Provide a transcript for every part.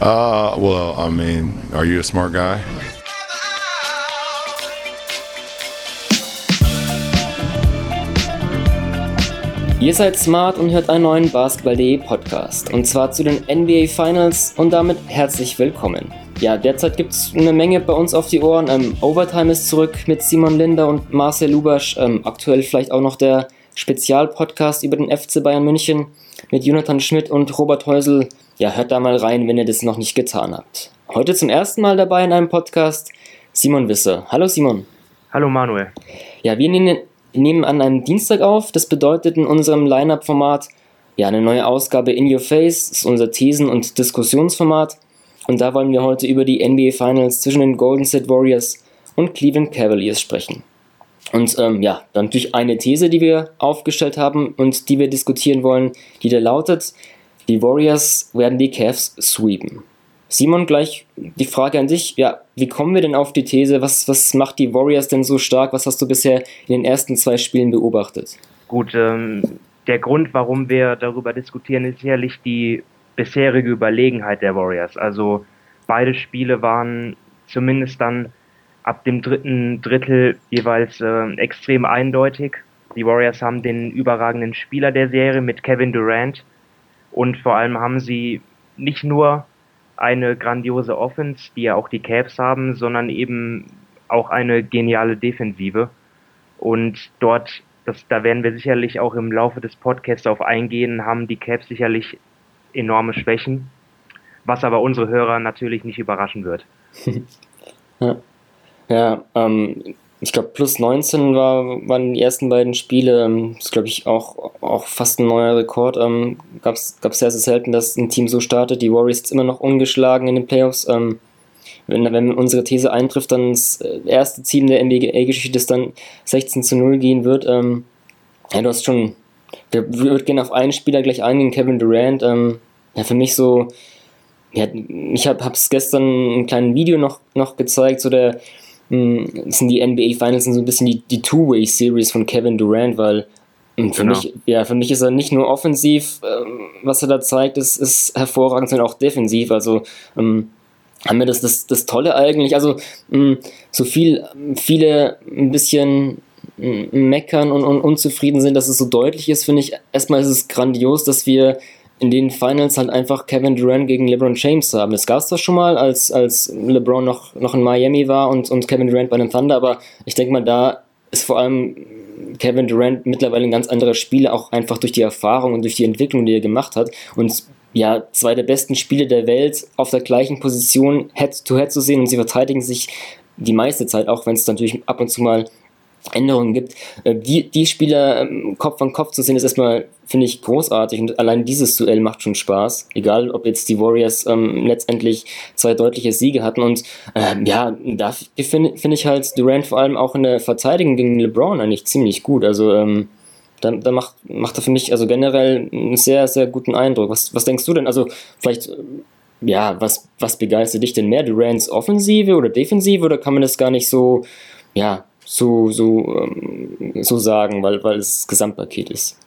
Uh, well, I mean, are you a smart guy? Ihr seid smart und hört einen neuen Basketball.de Podcast. Und zwar zu den NBA Finals und damit herzlich willkommen. Ja, derzeit gibt es eine Menge bei uns auf die Ohren. Ähm, Overtime ist zurück mit Simon Linder und Marcel Lubasch. Ähm, aktuell vielleicht auch noch der Spezialpodcast über den FC Bayern München mit Jonathan Schmidt und Robert Häusel. Ja, hört da mal rein, wenn ihr das noch nicht getan habt. Heute zum ersten Mal dabei in einem Podcast Simon Wisser. Hallo Simon. Hallo Manuel. Ja, wir nehmen nehmen an einem Dienstag auf. Das bedeutet in unserem Line-Up-Format ja eine neue Ausgabe In Your Face. Das ist unser Thesen- und Diskussionsformat. Und da wollen wir heute über die NBA Finals zwischen den Golden State Warriors und Cleveland Cavaliers sprechen. Und ähm, ja, dann natürlich eine These, die wir aufgestellt haben und die wir diskutieren wollen, die da lautet, die Warriors werden die Cavs sweepen. Simon, gleich die Frage an dich. Ja, wie kommen wir denn auf die These? Was, was macht die Warriors denn so stark? Was hast du bisher in den ersten zwei Spielen beobachtet? Gut, ähm, der Grund, warum wir darüber diskutieren, ist sicherlich die bisherige Überlegenheit der Warriors. Also beide Spiele waren zumindest dann ab dem dritten Drittel jeweils äh, extrem eindeutig. Die Warriors haben den überragenden Spieler der Serie mit Kevin Durant und vor allem haben sie nicht nur eine grandiose Offense, die ja auch die Cavs haben, sondern eben auch eine geniale Defensive. Und dort, das, da werden wir sicherlich auch im Laufe des Podcasts auf eingehen, haben die Cavs sicherlich enorme Schwächen, was aber unsere Hörer natürlich nicht überraschen wird. ja, ja ähm, ich glaube, plus 19 war, waren die ersten beiden Spiele. Ähm, das ist, glaube ich, auch, auch fast ein neuer Rekord. Ähm, Gab es sehr, sehr selten, dass ein Team so startet. Die Warriors sind immer noch ungeschlagen in den Playoffs. Ähm, wenn, wenn unsere These eintrifft, dann das äh, erste Team der NBA-Geschichte, das dann 16 zu 0 gehen wird. Ähm, ja, du hast schon. Wir würden gerne auf einen Spieler gleich eingehen, Kevin Durant. Ähm, ja, für mich so. Ja, ich habe es gestern ein kleines Video noch, noch gezeigt, so der hm, das sind die NBA Finals sind so ein bisschen die, die Two-Way-Series von Kevin Durant, weil hm, für, genau. mich, ja, für mich ist er nicht nur offensiv, ähm, was er da zeigt, ist, ist hervorragend, sondern auch defensiv. Also ähm, haben wir das, das, das Tolle eigentlich, also mh, so viel, viele ein bisschen meckern und, und unzufrieden sind, dass es so deutlich ist, finde ich, erstmal ist es grandios, dass wir in den Finals halt einfach Kevin Durant gegen LeBron James haben. Das gab es doch schon mal, als, als LeBron noch, noch in Miami war und, und Kevin Durant bei den Thunder, aber ich denke mal, da ist vor allem Kevin Durant mittlerweile ein ganz anderer Spieler, auch einfach durch die Erfahrung und durch die Entwicklung, die er gemacht hat. Und ja, zwei der besten Spieler der Welt auf der gleichen Position Head-to-Head -head zu sehen und sie verteidigen sich die meiste Zeit, auch wenn es natürlich ab und zu mal Änderungen gibt. Äh, die, die Spieler ähm, Kopf an Kopf zu sehen, ist erstmal, finde ich, großartig und allein dieses Duell macht schon Spaß. Egal, ob jetzt die Warriors ähm, letztendlich zwei deutliche Siege hatten und ähm, ja, da finde find ich halt Durant vor allem auch in der Verteidigung gegen LeBron eigentlich ziemlich gut. Also ähm, da, da macht, macht er für mich also generell einen sehr, sehr guten Eindruck. Was, was denkst du denn? Also vielleicht ja, was, was begeistert dich denn mehr? Durants Offensive oder Defensive oder kann man das gar nicht so, ja, so, so, ähm, so sagen, weil, weil es das Gesamtpaket ist.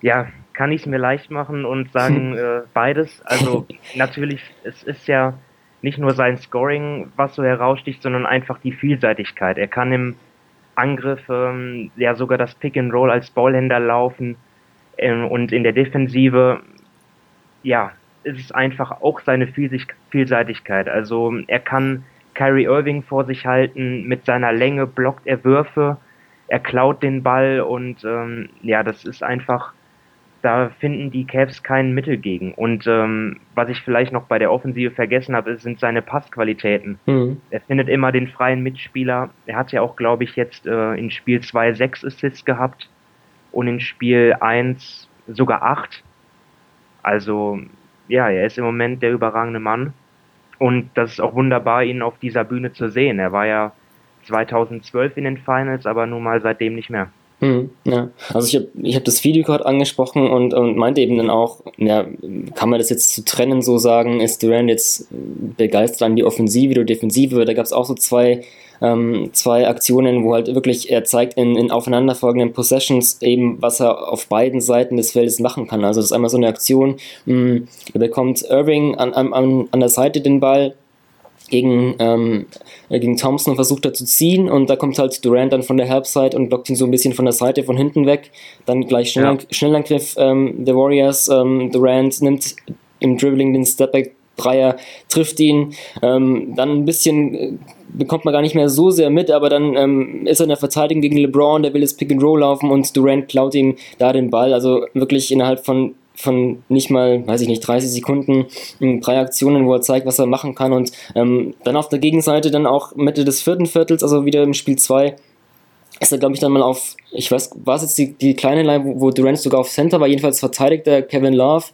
Ja, kann ich es mir leicht machen und sagen äh, beides. Also natürlich, es ist ja nicht nur sein Scoring, was so heraussticht, sondern einfach die Vielseitigkeit. Er kann im Angriff ähm, ja sogar das Pick and Roll als Ballhänder laufen ähm, und in der Defensive, ja, ist es einfach auch seine Vielseitigkeit. Also er kann Kyrie Irving vor sich halten. Mit seiner Länge blockt er Würfe, er klaut den Ball und ähm, ja, das ist einfach, da finden die Cavs kein Mittel gegen. Und ähm, was ich vielleicht noch bei der Offensive vergessen habe, sind seine Passqualitäten. Mhm. Er findet immer den freien Mitspieler. Er hat ja auch, glaube ich, jetzt äh, in Spiel 2 sechs Assists gehabt und in Spiel 1 sogar acht. Also ja, er ist im Moment der überragende Mann. Und das ist auch wunderbar, ihn auf dieser Bühne zu sehen. Er war ja 2012 in den Finals, aber nun mal seitdem nicht mehr. Mhm, ja. Also ich habe ich hab das Video gerade angesprochen und, und meinte eben dann auch, ja, kann man das jetzt zu trennen so sagen, ist Durant jetzt begeistert an die Offensive oder Defensive? Da gab es auch so zwei, ähm, zwei Aktionen, wo halt wirklich er zeigt in, in aufeinanderfolgenden Possessions eben, was er auf beiden Seiten des Feldes machen kann. Also das ist einmal so eine Aktion, mh, mm, da bekommt Irving an, an, an der Seite den Ball, gegen, ähm, äh, gegen Thompson und versucht er zu ziehen und da kommt halt Durant dann von der Helpside und blockt ihn so ein bisschen von der Seite von hinten weg. Dann gleich schnell, ja. Schnellangriff ähm, der Warriors. Ähm, Durant nimmt im Dribbling den Stepback Dreier, trifft ihn. Ähm, dann ein bisschen äh, bekommt man gar nicht mehr so sehr mit, aber dann ähm, ist er in der Verteidigung gegen LeBron, der will das Pick and Roll laufen und Durant klaut ihm da den Ball. Also wirklich innerhalb von von nicht mal, weiß ich nicht, 30 Sekunden drei Aktionen, wo er zeigt, was er machen kann. Und ähm, dann auf der Gegenseite dann auch Mitte des vierten Viertels, also wieder im Spiel 2, ist er, glaube ich, dann mal auf, ich weiß, war es jetzt die, die kleine Line, wo, wo Durant sogar auf Center war, jedenfalls verteidigt der Kevin Love.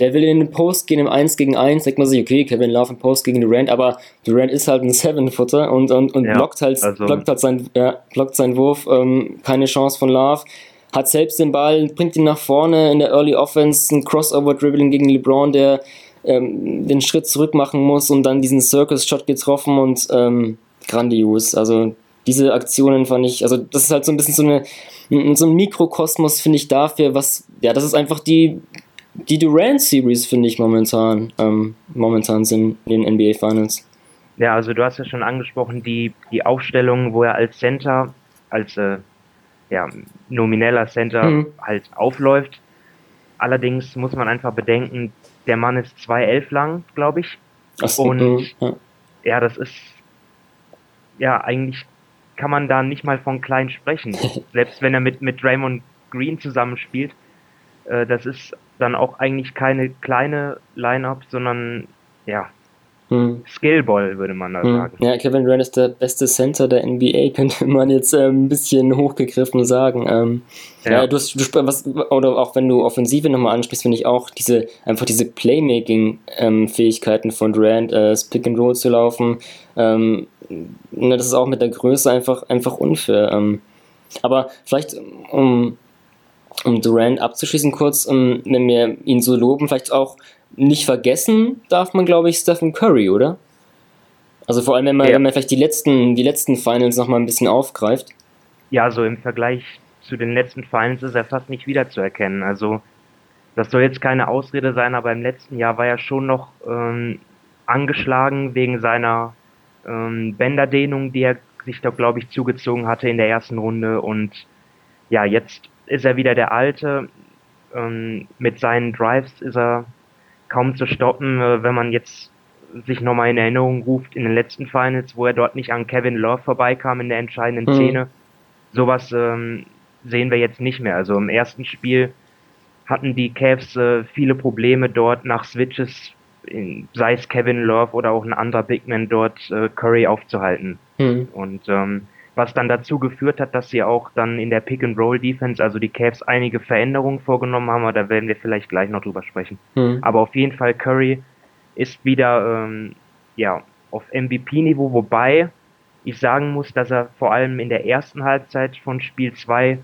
Der will in den Post gehen im 1 gegen 1, denkt man sich, okay, Kevin Love im Post gegen Durant, aber Durant ist halt ein Seven-Footer und, und, und ja, blockt halt, also blockt halt sein, ja, blockt seinen Wurf, ähm, keine Chance von Love hat selbst den Ball, bringt ihn nach vorne in der Early Offense, ein Crossover-Dribbling gegen LeBron, der ähm, den Schritt zurück machen muss und dann diesen Circus-Shot getroffen und ähm, grandios. Also diese Aktionen fand ich, also das ist halt so ein bisschen so eine, so ein Mikrokosmos, finde ich, dafür, was, ja, das ist einfach die, die Durant-Series, finde ich, momentan, ähm, momentan sind in den NBA Finals. Ja, also du hast ja schon angesprochen, die, die Aufstellung, wo er als Center, als äh, ja, nomineller Center mhm. halt aufläuft. Allerdings muss man einfach bedenken, der Mann ist 2,11 lang, glaube ich. So, und ja. ja, das ist ja eigentlich kann man da nicht mal von klein sprechen. Selbst wenn er mit, mit Draymond Green zusammenspielt, äh, das ist dann auch eigentlich keine kleine Line-Up, sondern ja, hm. Skillball, würde man da hm. sagen. Ja, Kevin Durant ist der beste Center der NBA, könnte man jetzt äh, ein bisschen hochgegriffen sagen. Ähm, ja. ja. du hast, du, was, oder auch wenn du Offensive nochmal ansprichst, finde ich auch diese, einfach diese Playmaking-Fähigkeiten ähm, von Durant, äh, das Pick and Roll zu laufen, ähm, ne, das ist auch mit der Größe einfach, einfach unfair. Ähm, aber vielleicht, um, um Durant abzuschließen kurz, um, wenn wir ihn so loben, vielleicht auch nicht vergessen darf man, glaube ich, Stephen Curry, oder? Also vor allem, wenn man, ja. wenn man vielleicht die letzten, die letzten Finals nochmal ein bisschen aufgreift. Ja, so im Vergleich zu den letzten Finals ist er fast nicht wiederzuerkennen. Also das soll jetzt keine Ausrede sein, aber im letzten Jahr war er schon noch ähm, angeschlagen wegen seiner ähm, Bänderdehnung, die er sich doch, glaube ich, zugezogen hatte in der ersten Runde. Und ja, jetzt ist er wieder der Alte. Ähm, mit seinen Drives ist er kaum zu stoppen, äh, wenn man jetzt sich nochmal in Erinnerung ruft in den letzten Finals, wo er dort nicht an Kevin Love vorbeikam in der entscheidenden mhm. Szene. Sowas ähm, sehen wir jetzt nicht mehr. Also im ersten Spiel hatten die Cavs äh, viele Probleme dort nach Switches, in, sei es Kevin Love oder auch ein anderer Big Man dort äh, Curry aufzuhalten. Mhm. Und ähm, was dann dazu geführt hat, dass sie auch dann in der Pick-and-Roll-Defense, also die Cavs, einige Veränderungen vorgenommen haben, aber da werden wir vielleicht gleich noch drüber sprechen. Mhm. Aber auf jeden Fall, Curry ist wieder ähm, ja, auf MVP-Niveau, wobei ich sagen muss, dass er vor allem in der ersten Halbzeit von Spiel 2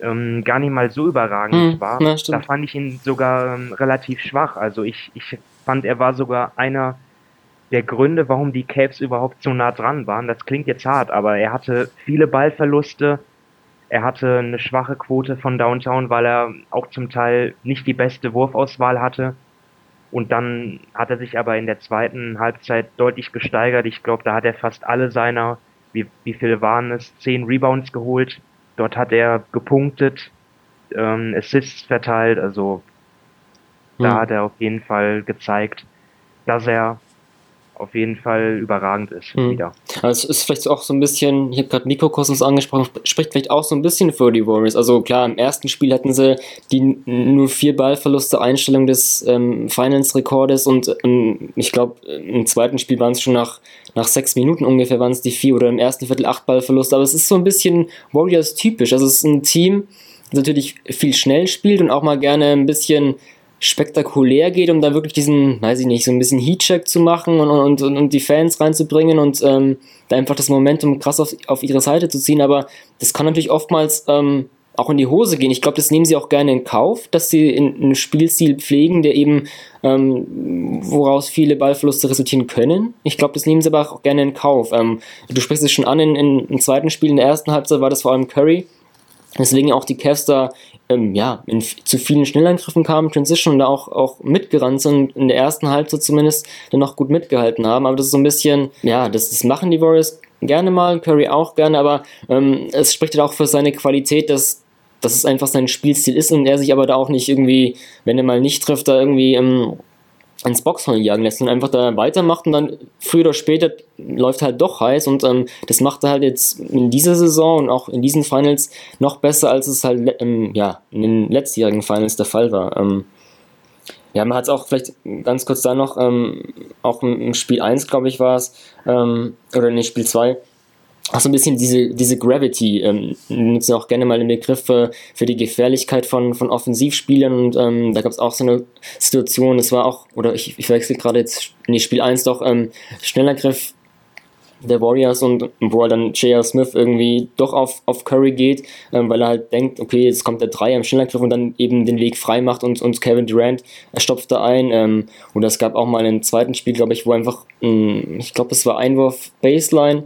ähm, gar nicht mal so überragend mhm. war. Ja, da fand ich ihn sogar ähm, relativ schwach. Also ich, ich fand, er war sogar einer der Gründe, warum die Cavs überhaupt so nah dran waren. Das klingt jetzt hart, aber er hatte viele Ballverluste. Er hatte eine schwache Quote von Downtown, weil er auch zum Teil nicht die beste Wurfauswahl hatte. Und dann hat er sich aber in der zweiten Halbzeit deutlich gesteigert. Ich glaube, da hat er fast alle seiner, wie, wie viele waren es, zehn Rebounds geholt. Dort hat er gepunktet, ähm, Assists verteilt. Also da hm. hat er auf jeden Fall gezeigt, dass er auf jeden Fall überragend ist hm. wieder. Also es ist vielleicht auch so ein bisschen, ich habe gerade Mikrokosmos angesprochen, spricht vielleicht auch so ein bisschen für die Warriors. Also klar, im ersten Spiel hatten sie die nur vier Ballverluste Einstellung des ähm, Finance-Rekordes und ähm, ich glaube, im zweiten Spiel waren es schon nach, nach sechs Minuten ungefähr waren es die vier oder im ersten Viertel acht Ballverluste. Aber es ist so ein bisschen Warriors typisch. Also es ist ein Team, das natürlich viel schnell spielt und auch mal gerne ein bisschen spektakulär geht, um da wirklich diesen, weiß ich nicht, so ein bisschen Heatcheck zu machen und, und, und, und die Fans reinzubringen und ähm, da einfach das Momentum krass auf, auf ihre Seite zu ziehen. Aber das kann natürlich oftmals ähm, auch in die Hose gehen. Ich glaube, das nehmen sie auch gerne in Kauf, dass sie einen Spielstil pflegen, der eben, ähm, woraus viele Ballverluste resultieren können. Ich glaube, das nehmen sie aber auch gerne in Kauf. Ähm, du sprichst es schon an, in, in, im zweiten Spiel, in der ersten Halbzeit war das vor allem Curry. Deswegen auch die Cavs da ähm, ja, in, zu vielen Schnellangriffen kamen, Transition da auch, auch mitgerannt sind, in der ersten Halbzeit zumindest, dann noch gut mitgehalten haben. Aber das ist so ein bisschen, ja, das, das machen die Warriors gerne mal, Curry auch gerne, aber ähm, es spricht halt auch für seine Qualität, dass, dass es einfach sein Spielstil ist und er sich aber da auch nicht irgendwie, wenn er mal nicht trifft, da irgendwie ähm, ins Boxhorn jagen lässt und einfach da weitermacht und dann früher oder später läuft halt doch heiß und ähm, das macht er halt jetzt in dieser Saison und auch in diesen Finals noch besser, als es halt ähm, ja, in den letztjährigen Finals der Fall war. Ähm, ja, man hat es auch vielleicht ganz kurz da noch, ähm, auch im Spiel 1, glaube ich, war es, ähm, oder in Spiel 2, auch ein bisschen diese, diese Gravity, ähm, nutzen auch gerne mal den Begriff für, für die Gefährlichkeit von, von Offensivspielern und ähm, da gab es auch so eine Situation, es war auch, oder ich, ich wechsle gerade jetzt die Spiel 1 doch, ähm, Schnellergriff der Warriors und wo er dann J.R. Smith irgendwie doch auf, auf Curry geht, ähm, weil er halt denkt, okay, jetzt kommt der Dreier im Schnellergriff und dann eben den Weg frei macht und, und Kevin Durant stopft da ein. Ähm, und es gab auch mal einen zweiten Spiel, glaube ich, wo einfach, mh, ich glaube, es war Einwurf Baseline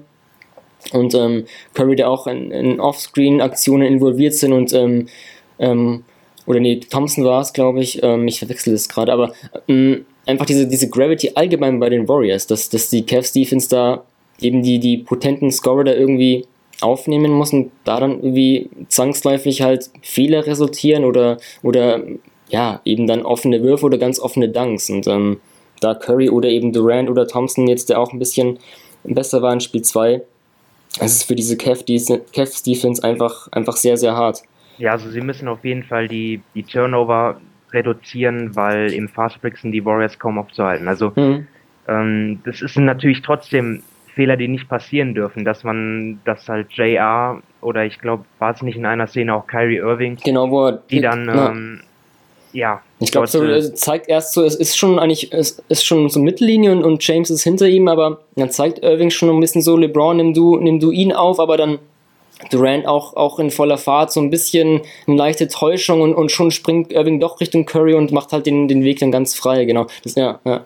und ähm, Curry, der auch in, in Offscreen-Aktionen involviert sind und ähm, ähm, oder nee, Thompson war es, glaube ich, ähm, ich verwechsel das gerade, aber ähm, einfach diese, diese Gravity allgemein bei den Warriors, dass, dass die Cavs Defense da eben die, die potenten Scorer da irgendwie aufnehmen muss und da dann irgendwie zwangsläufig halt Fehler resultieren oder, oder ja, eben dann offene Würfe oder ganz offene Dunks. Und ähm, da Curry oder eben Durant oder Thompson jetzt, der auch ein bisschen besser war in Spiel 2, es ist für diese Cavs Defense einfach, einfach sehr, sehr hart. Ja, also sie müssen auf jeden Fall die, die Turnover reduzieren, weil im Fast Break sind die Warriors kaum aufzuhalten. Also mhm. ähm, das ist natürlich trotzdem Fehler, die nicht passieren dürfen, dass man, dass halt JR oder ich glaube, war es nicht in einer Szene auch Kyrie Irving, genau, wo die dann ja. ähm, ja. Ich glaube, so, äh, zeigt erst so, es ist schon eigentlich, es ist schon so Mittellinie und, und James ist hinter ihm, aber dann zeigt Irving schon ein bisschen so, LeBron, nimm du, nimm du ihn auf, aber dann Durant auch, auch in voller Fahrt, so ein bisschen eine leichte Täuschung und, und schon springt Irving doch Richtung Curry und macht halt den, den Weg dann ganz frei, genau. Das, ja, ja.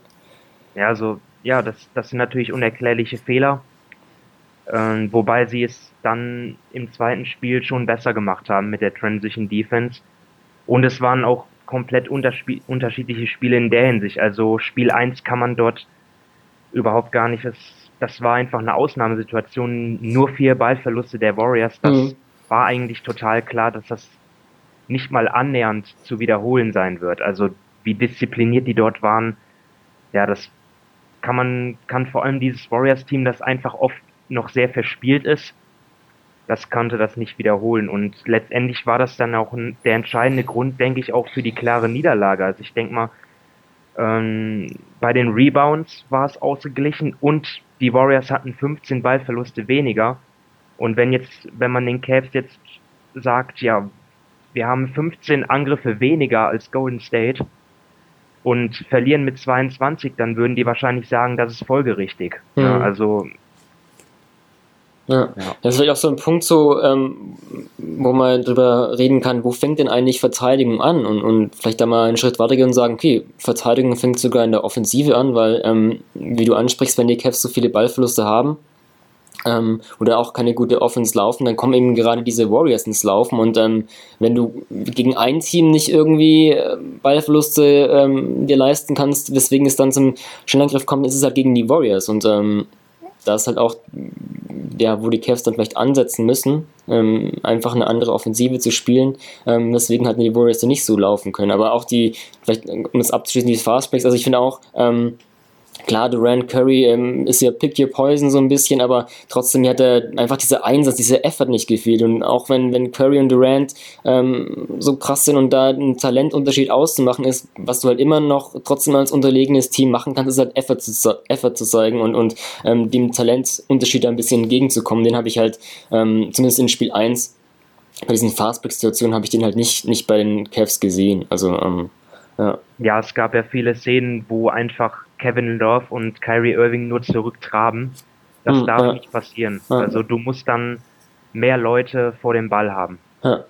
ja, also, ja, das, das sind natürlich unerklärliche Fehler, äh, wobei sie es dann im zweiten Spiel schon besser gemacht haben mit der Transition Defense. Und es waren auch komplett unterschiedliche Spiele in der Hinsicht. Also Spiel 1 kann man dort überhaupt gar nicht, das, das war einfach eine Ausnahmesituation, nur vier Ballverluste der Warriors, das mhm. war eigentlich total klar, dass das nicht mal annähernd zu wiederholen sein wird. Also wie diszipliniert die dort waren, ja, das kann man, kann vor allem dieses Warriors-Team, das einfach oft noch sehr verspielt ist, das konnte das nicht wiederholen. Und letztendlich war das dann auch der entscheidende Grund, denke ich, auch für die klare Niederlage. Also ich denke mal, ähm, bei den Rebounds war es ausgeglichen und die Warriors hatten 15 Ballverluste weniger. Und wenn jetzt, wenn man den Cavs jetzt sagt, ja, wir haben 15 Angriffe weniger als Golden State und verlieren mit 22, dann würden die wahrscheinlich sagen, das ist folgerichtig. Mhm. Ja, also ja. ja. Das ist vielleicht auch so ein Punkt, so, ähm, wo man drüber reden kann, wo fängt denn eigentlich Verteidigung an? Und, und vielleicht da mal einen Schritt weitergehen und sagen, okay, Verteidigung fängt sogar in der Offensive an, weil, ähm, wie du ansprichst, wenn die Cavs so viele Ballverluste haben, ähm, oder auch keine gute Offense laufen, dann kommen eben gerade diese Warriors ins Laufen und ähm, wenn du gegen ein Team nicht irgendwie äh, Ballverluste ähm, dir leisten kannst, weswegen es dann zum Schnellangriff kommt, ist es halt gegen die Warriors und ähm, da ist halt auch ja, wo die Cavs dann vielleicht ansetzen müssen, ähm, einfach eine andere Offensive zu spielen. Ähm, deswegen hatten die Warriors dann nicht so laufen können. Aber auch die, vielleicht um das abzuschließen, die Fastbreaks, also ich finde auch, ähm, Klar, Durant Curry ähm, ist ja Pick Your Poison so ein bisschen, aber trotzdem hat er einfach dieser Einsatz, dieser Effort nicht gefehlt. Und auch wenn, wenn Curry und Durant ähm, so krass sind und da ein Talentunterschied auszumachen ist, was du halt immer noch trotzdem als unterlegenes Team machen kannst, ist halt Effort zu, Effort zu zeigen und, und ähm, dem Talentunterschied ein bisschen entgegenzukommen. Den habe ich halt ähm, zumindest in Spiel 1 bei diesen Fastback-Situationen habe ich den halt nicht, nicht bei den Cavs gesehen. Also, ähm, Ja. ja, es gab ja viele Szenen, wo einfach Kevin Love und Kyrie Irving nur zurücktraben. Das hm, darf ja. nicht passieren. Ja. Also du musst dann mehr Leute vor dem Ball haben. Ja.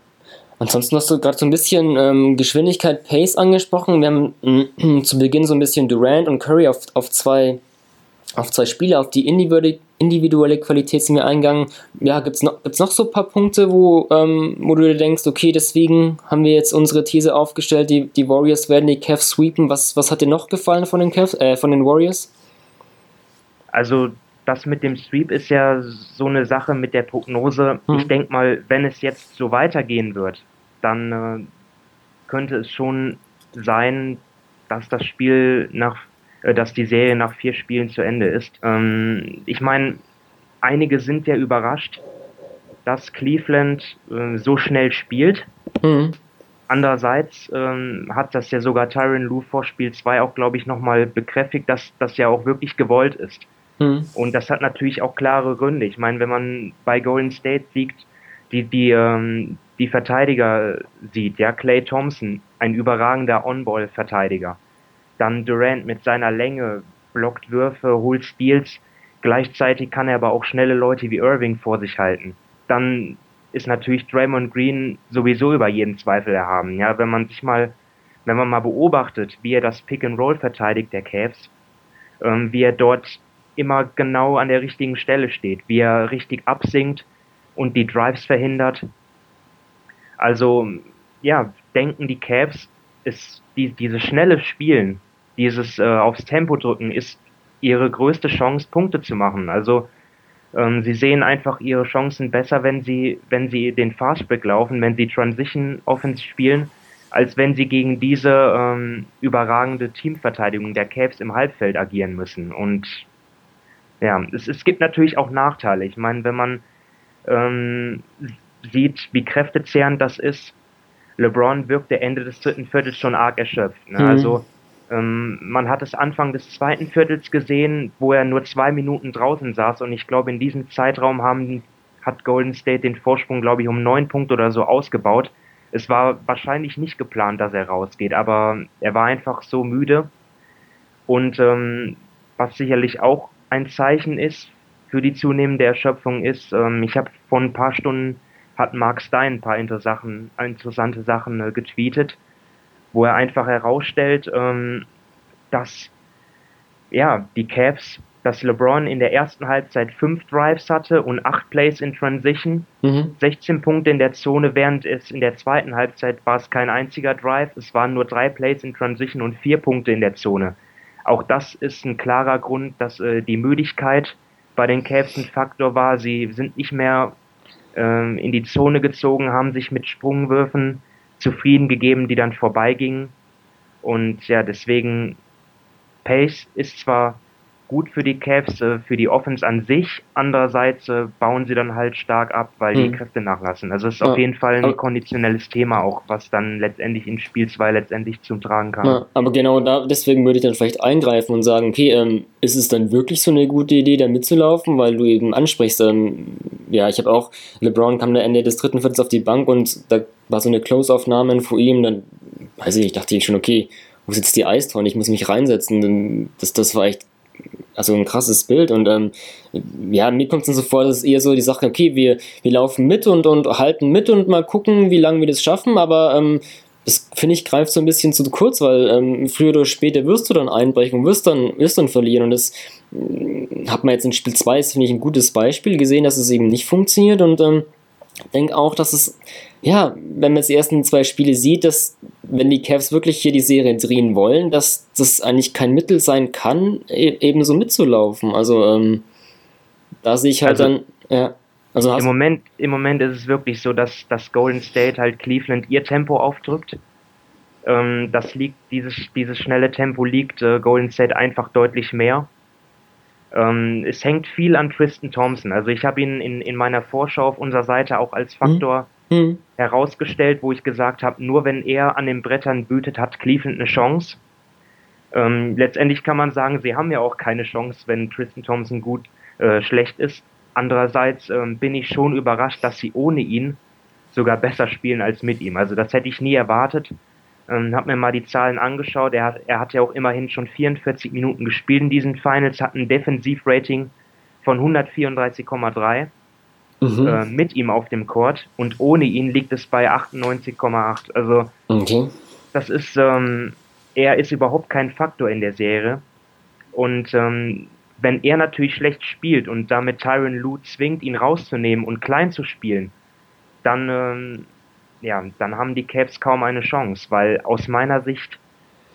Ansonsten hast du gerade so ein bisschen ähm, Geschwindigkeit, Pace angesprochen. Wir haben äh, zu Beginn so ein bisschen Durant und Curry auf, auf, zwei, auf zwei Spiele, auf die individuelle, individuelle Qualität sind wir eingegangen. Ja, gibt es noch, gibt's noch so ein paar Punkte, wo, ähm, wo du dir denkst, okay, deswegen haben wir jetzt unsere These aufgestellt, die, die Warriors werden die Cavs sweepen. Was, was hat dir noch gefallen von den, Cavs, äh, von den Warriors? Also das mit dem Sweep ist ja so eine Sache mit der Prognose. Hm. Ich denke mal, wenn es jetzt so weitergehen wird, dann äh, könnte es schon sein, dass das Spiel nach, dass die Serie nach vier Spielen zu Ende ist. Ähm, ich meine, einige sind ja überrascht, dass Cleveland äh, so schnell spielt. Mhm. Andererseits ähm, hat das ja sogar Tyron Lue vor Spiel 2 auch, glaube ich, nochmal bekräftigt, dass das ja auch wirklich gewollt ist. Mhm. Und das hat natürlich auch klare Gründe. Ich meine, wenn man bei Golden State liegt, die, die, ähm, die Verteidiger sieht, ja, Clay Thompson, ein überragender On-Ball-Verteidiger. Dann Durant mit seiner Länge blockt Würfe, holt Steals. Gleichzeitig kann er aber auch schnelle Leute wie Irving vor sich halten. Dann ist natürlich Draymond Green sowieso über jeden Zweifel erhaben. Ja, wenn man sich mal, wenn man mal beobachtet, wie er das Pick and Roll verteidigt, der Cavs, ähm, wie er dort immer genau an der richtigen Stelle steht, wie er richtig absinkt und die Drives verhindert, also, ja, denken die Cavs, ist die, dieses schnelle Spielen, dieses äh, aufs Tempo drücken, ist ihre größte Chance, Punkte zu machen. Also, ähm, sie sehen einfach ihre Chancen besser, wenn sie, wenn sie den Fastbreak laufen, wenn sie Transition Offense spielen, als wenn sie gegen diese ähm, überragende Teamverteidigung der Cavs im Halbfeld agieren müssen. Und ja, es, es gibt natürlich auch Nachteile. Ich meine, wenn man ähm, sieht, wie kräftezehrend das ist. LeBron wirkte Ende des dritten Viertels schon arg erschöpft. Ne? Mhm. Also man hat es Anfang des zweiten Viertels gesehen, wo er nur zwei Minuten draußen saß und ich glaube in diesem Zeitraum haben, hat Golden State den Vorsprung, glaube ich, um neun Punkte oder so ausgebaut. Es war wahrscheinlich nicht geplant, dass er rausgeht, aber er war einfach so müde. Und ähm, was sicherlich auch ein Zeichen ist für die zunehmende Erschöpfung ist, ähm, ich habe vor ein paar Stunden hat Mark Stein ein paar interessante Sachen äh, getweetet, wo er einfach herausstellt, ähm, dass ja, die Cavs, dass LeBron in der ersten Halbzeit fünf Drives hatte und acht Plays in Transition, mhm. 16 Punkte in der Zone, während es in der zweiten Halbzeit war es kein einziger Drive, es waren nur drei Plays in Transition und vier Punkte in der Zone. Auch das ist ein klarer Grund, dass äh, die Müdigkeit bei den Cavs ein Faktor war. Sie sind nicht mehr ähm, in die Zone gezogen, haben sich mit Sprungwürfen zufrieden gegeben, die dann vorbeigingen. Und ja, deswegen Pace ist zwar gut für die Cavs, äh, für die Offense an sich. Andererseits äh, bauen sie dann halt stark ab, weil die hm. Kräfte nachlassen. Also es ist ja. auf jeden Fall ein konditionelles Thema auch, was dann letztendlich in Spiel 2 letztendlich zum Tragen kam. Ja, aber genau da, deswegen würde ich dann vielleicht eingreifen und sagen, okay, ähm, ist es dann wirklich so eine gute Idee, da mitzulaufen, weil du eben ansprichst, ähm, ja, ich habe auch, LeBron kam da Ende des dritten Viertels auf die Bank und da war so eine Close-Aufnahme vor ihm, dann weiß ich, dachte ich schon, okay, wo sitzt die Eistonne? Ich muss mich reinsetzen. Das, das war echt also ein krasses Bild und ähm, ja, mir kommt es dann so vor, dass es eher so die Sache, okay, wir, wir laufen mit und, und halten mit und mal gucken, wie lange wir das schaffen, aber ähm, das finde ich greift so ein bisschen zu kurz, weil ähm, früher oder später wirst du dann einbrechen und wirst dann, wirst dann verlieren und das äh, hat man jetzt in Spiel 2, finde ich, ein gutes Beispiel gesehen, dass es eben nicht funktioniert und ähm, denke auch, dass es ja, wenn man jetzt die ersten zwei Spiele sieht, dass wenn die Cavs wirklich hier die Serie drehen wollen, dass das eigentlich kein Mittel sein kann, e eben so mitzulaufen. Also ähm, da sehe ich halt also, dann, ja. Also Im Moment, Im Moment ist es wirklich so, dass, dass Golden State halt Cleveland ihr Tempo aufdrückt. Ähm, das liegt, dieses, dieses schnelle Tempo liegt äh, Golden State einfach deutlich mehr. Ähm, es hängt viel an Tristan Thompson. Also ich habe ihn in, in meiner Vorschau auf unserer Seite auch als Faktor mhm hm. herausgestellt, wo ich gesagt habe, nur wenn er an den Brettern wütet, hat Cleveland eine Chance. Ähm, letztendlich kann man sagen, sie haben ja auch keine Chance, wenn Tristan Thompson gut äh, schlecht ist. Andererseits ähm, bin ich schon überrascht, dass sie ohne ihn sogar besser spielen als mit ihm. Also das hätte ich nie erwartet. Ähm, hab mir mal die Zahlen angeschaut. Er hat, er hat ja auch immerhin schon 44 Minuten gespielt in diesen Finals, hat ein Defensivrating von 134,3 mhm. äh, mit ihm auf dem Court und ohne ihn liegt es bei 98,8. Also okay. das ist, ähm, er ist überhaupt kein Faktor in der Serie. Und ähm, wenn er natürlich schlecht spielt und damit Tyron Lue zwingt, ihn rauszunehmen und klein zu spielen, dann, ähm, ja, dann haben die Cavs kaum eine Chance, weil aus meiner Sicht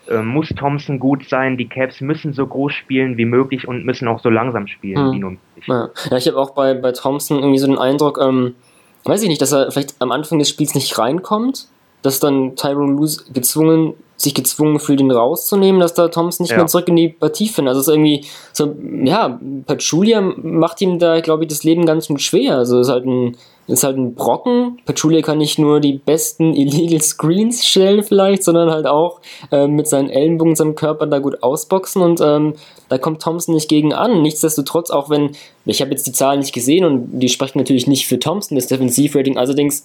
äh, muss Thompson gut sein. Die Cavs müssen so groß spielen wie möglich und müssen auch so langsam spielen hm. wie nur möglich. Ja, ja ich habe auch bei, bei Thompson irgendwie so den Eindruck, ähm, weiß ich nicht, dass er vielleicht am Anfang des Spiels nicht reinkommt, dass dann Tyrone Lue gezwungen sich gezwungen fühlt, ihn rauszunehmen, dass da Thompson nicht ja. mehr zurück in die Partie findet. Also es ist irgendwie so, ja, Pachulia macht ihm da, glaube ich, das Leben ganz schwer. Also es ist halt ein ist halt ein Brocken. Pachulia kann nicht nur die besten Illegal Screens stellen vielleicht, sondern halt auch äh, mit seinen Ellenbogen, seinem Körper da gut ausboxen und ähm, da kommt Thompson nicht gegen an. Nichtsdestotrotz, auch wenn, ich habe jetzt die Zahlen nicht gesehen und die sprechen natürlich nicht für Thompson, das Defensivrating, also denke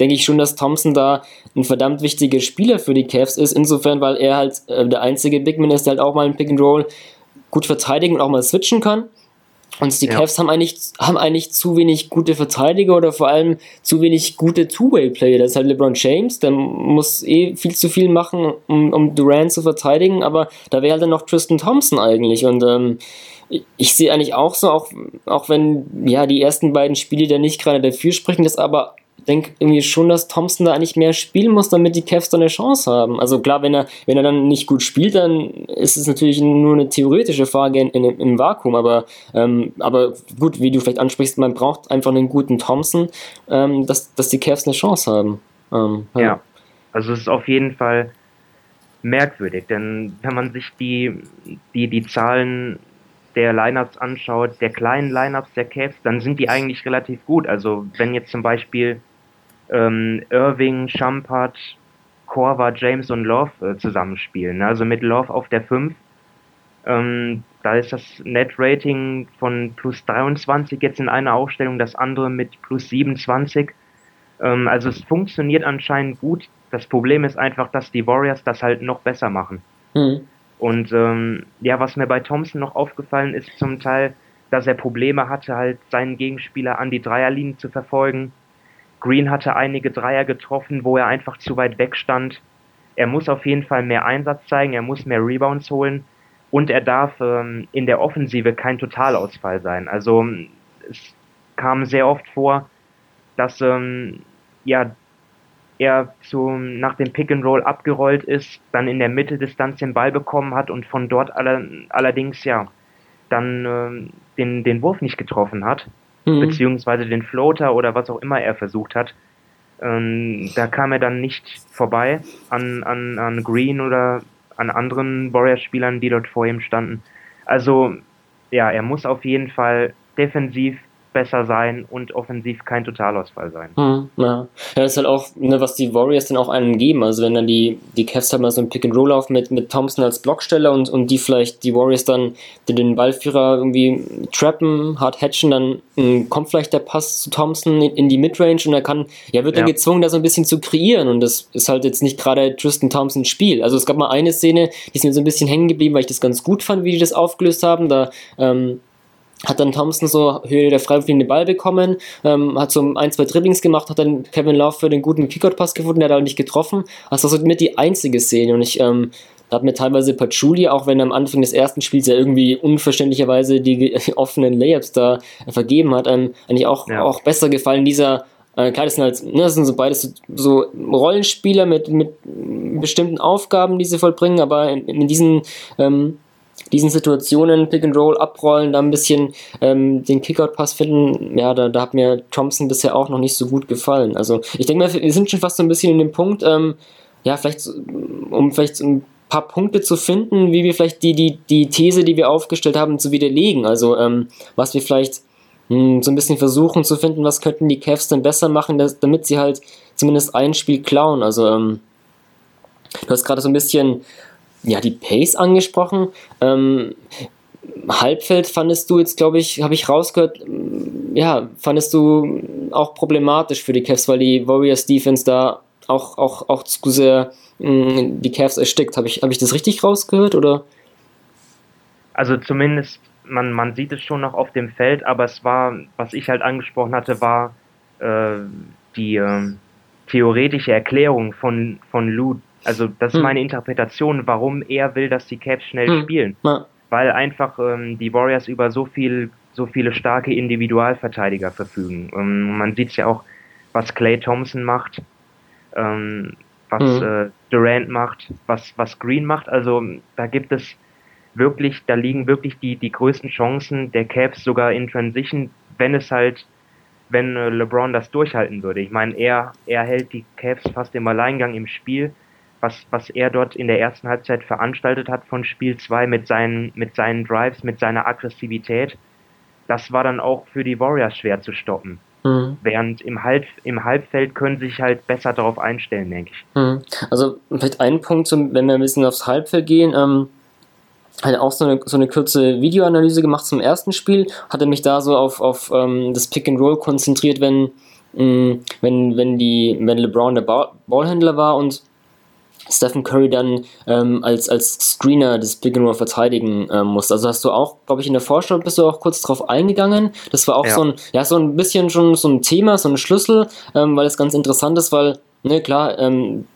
denk ich schon, dass Thompson da ein verdammt wichtiger Spieler für die Cavs ist, insofern, weil er halt äh, der einzige Bigman ist, der halt auch mal ein Pick and Roll gut verteidigen und auch mal switchen kann. Und die ja. Cavs haben eigentlich, haben eigentlich zu wenig gute Verteidiger oder vor allem zu wenig gute Two-Way-Player. Das ist halt LeBron James, der muss eh viel zu viel machen, um, um Durant zu verteidigen, aber da wäre halt dann noch Tristan Thompson eigentlich. Und ähm, ich sehe eigentlich auch so, auch, auch wenn ja die ersten beiden Spiele da nicht gerade dafür sprechen, dass aber denke irgendwie schon, dass Thompson da eigentlich mehr spielen muss, damit die Cavs dann eine Chance haben. Also klar, wenn er, wenn er dann nicht gut spielt, dann ist es natürlich nur eine theoretische Frage in, in, im Vakuum. Aber, ähm, aber gut, wie du vielleicht ansprichst, man braucht einfach einen guten Thompson, ähm, dass, dass die Cavs eine Chance haben. Ähm, ja. ja, also es ist auf jeden Fall merkwürdig, denn wenn man sich die, die, die Zahlen der Lineups anschaut, der kleinen Lineups der Cavs, dann sind die eigentlich relativ gut. Also wenn jetzt zum Beispiel ähm, Irving, Champard, Korver, James und Love äh, zusammenspielen. Also mit Love auf der 5. Ähm, da ist das Net-Rating von plus 23 jetzt in einer Aufstellung, das andere mit plus 27. Ähm, also es funktioniert anscheinend gut. Das Problem ist einfach, dass die Warriors das halt noch besser machen. Mhm. Und ähm, ja, was mir bei Thompson noch aufgefallen ist, zum Teil, dass er Probleme hatte, halt seinen Gegenspieler an die Dreierlinie zu verfolgen. Green hatte einige Dreier getroffen, wo er einfach zu weit weg stand. Er muss auf jeden Fall mehr Einsatz zeigen, er muss mehr Rebounds holen und er darf ähm, in der Offensive kein Totalausfall sein. Also es kam sehr oft vor, dass ähm, ja, er zu, nach dem Pick and Roll abgerollt ist, dann in der Mitteldistanz den Ball bekommen hat und von dort aller, allerdings ja dann ähm, den, den Wurf nicht getroffen hat mhm. beziehungsweise den Floater oder was auch immer er versucht hat. Ähm, da kam er dann nicht vorbei an, an, an Green oder an anderen Warriors-Spielern, die dort vor ihm standen. Also, ja, er muss auf jeden Fall defensiv besser sein und offensiv kein Totalausfall sein. Hm, ja. ja, das ist halt auch, ne, was die Warriors dann auch einen geben. Also wenn dann die, die Cavs halt mal so ein Pick-and-Roll auf mit, mit Thompson als Blocksteller und, und die vielleicht die Warriors dann die den Ballführer irgendwie trappen, hart hatchen, dann mh, hm, kommt vielleicht der Pass zu Thompson in, in die Midrange und er kann, ja, wird dann ja. gezwungen, da so ein bisschen zu kreieren und das ist halt jetzt nicht gerade Tristan Thompsons Spiel. Also es gab mal eine Szene, die ist mir so ein bisschen hängen geblieben, weil ich das ganz gut fand, wie die das aufgelöst haben. Da ähm, hat dann Thompson so Höhe der freiwilligen Ball bekommen, ähm, hat so ein, zwei Dribblings gemacht, hat dann Kevin Love für den guten Kickout-Pass gefunden, der hat aber nicht getroffen. Also das war mit die einzige Szene und ich ähm, da hat mir teilweise Patchouli, auch wenn er am Anfang des ersten Spiels ja irgendwie unverständlicherweise die offenen Layups da vergeben hat, ähm, eigentlich auch, ja. auch besser gefallen. Dieser, äh, klar, das sind halt, ne, das sind so beides so, so Rollenspieler mit, mit bestimmten Aufgaben, die sie vollbringen, aber in, in diesen ähm, diesen Situationen Pick and Roll abrollen, da ein bisschen ähm, den Kickout-Pass finden, ja, da, da hat mir Thompson bisher auch noch nicht so gut gefallen. Also ich denke mal, wir sind schon fast so ein bisschen in dem Punkt, ähm, ja, vielleicht, um vielleicht ein paar Punkte zu finden, wie wir vielleicht die, die, die These, die wir aufgestellt haben, zu widerlegen. Also ähm, was wir vielleicht mh, hm, so ein bisschen versuchen zu finden, was könnten die Cavs denn besser machen, dass, damit sie halt zumindest ein Spiel klauen. Also ähm, du hast gerade so ein bisschen ja, die Pace angesprochen. Ähm, Halbfeld fandest du jetzt, glaube ich, habe ich rausgehört, ja, fandest du auch problematisch für die Cavs, weil die Warriors Defense da auch, auch, auch zu sehr mh, die Cavs erstickt. Habe ich, hab ich das richtig rausgehört oder? Also zumindest, man, man sieht es schon noch auf dem Feld, aber es war, was ich halt angesprochen hatte, war äh, die äh, theoretische Erklärung von, von Lou. Also das ist hm. meine Interpretation, warum er will, dass die Cavs schnell hm. spielen. Ja. Weil einfach ähm, die Warriors über so viel so viele starke Individualverteidiger verfügen. Ähm, man sieht ja auch, was Clay Thompson macht, ähm, was mhm. äh, Durant macht, was, was Green macht. Also da gibt es wirklich, da liegen wirklich die, die größten Chancen der Cavs sogar in Transition, wenn es halt, wenn äh, LeBron das durchhalten würde. Ich meine, er, er hält die Cavs fast im Alleingang im Spiel. Was, was er dort in der ersten Halbzeit veranstaltet hat von Spiel 2 mit seinen, mit seinen Drives, mit seiner Aggressivität, das war dann auch für die Warriors schwer zu stoppen. Mhm. Während im, Halb, im Halbfeld können sie sich halt besser darauf einstellen, denke ich. Mhm. Also vielleicht ein Punkt, wenn wir ein bisschen aufs Halbfeld gehen, ähm, hat auch so eine, so eine kurze Videoanalyse gemacht zum ersten Spiel, hatte mich da so auf, auf ähm, das Pick and Roll konzentriert, wenn, mh, mm, wenn, wenn, die, wenn LeBron der Ballhändler war und Stephen Curry dann ähm, als, als Screener das Pick and Roll verteidigen ähm, muss. Also hast du auch, glaube ich, in der Vorstellung bist du auch kurz drauf eingegangen. Das war auch ja. so ein, ja, so ein bisschen schon so ein Thema, so ein Schlüssel, ähm, weil es ganz interessant ist, weil Ne, klar, ähm,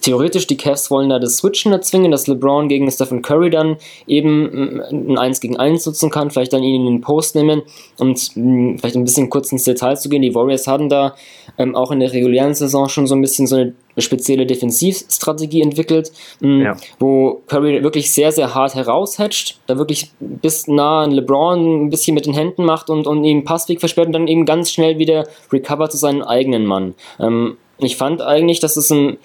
theoretisch die Cavs wollen da das Switchen erzwingen, dass LeBron gegen Stephen Curry dann eben mm, ein 1 gegen 1 nutzen kann, vielleicht dann ihn in den Post nehmen und mh, mm, vielleicht ein bisschen kurz ins Detail zu gehen. Die Warriors hatten da ähm, auch in der regulären Saison schon so ein bisschen so eine spezielle Defensivstrategie entwickelt, mh, mm, ja. wo Curry wirklich sehr, sehr hart heraushatcht, da wirklich bis nah an LeBron ein bisschen mit den Händen macht und, und ihm Passweg versperrt und dann eben ganz schnell wieder recover zu seinen eigenen Mann. Ähm, ich fand eigentlich, dass es ein,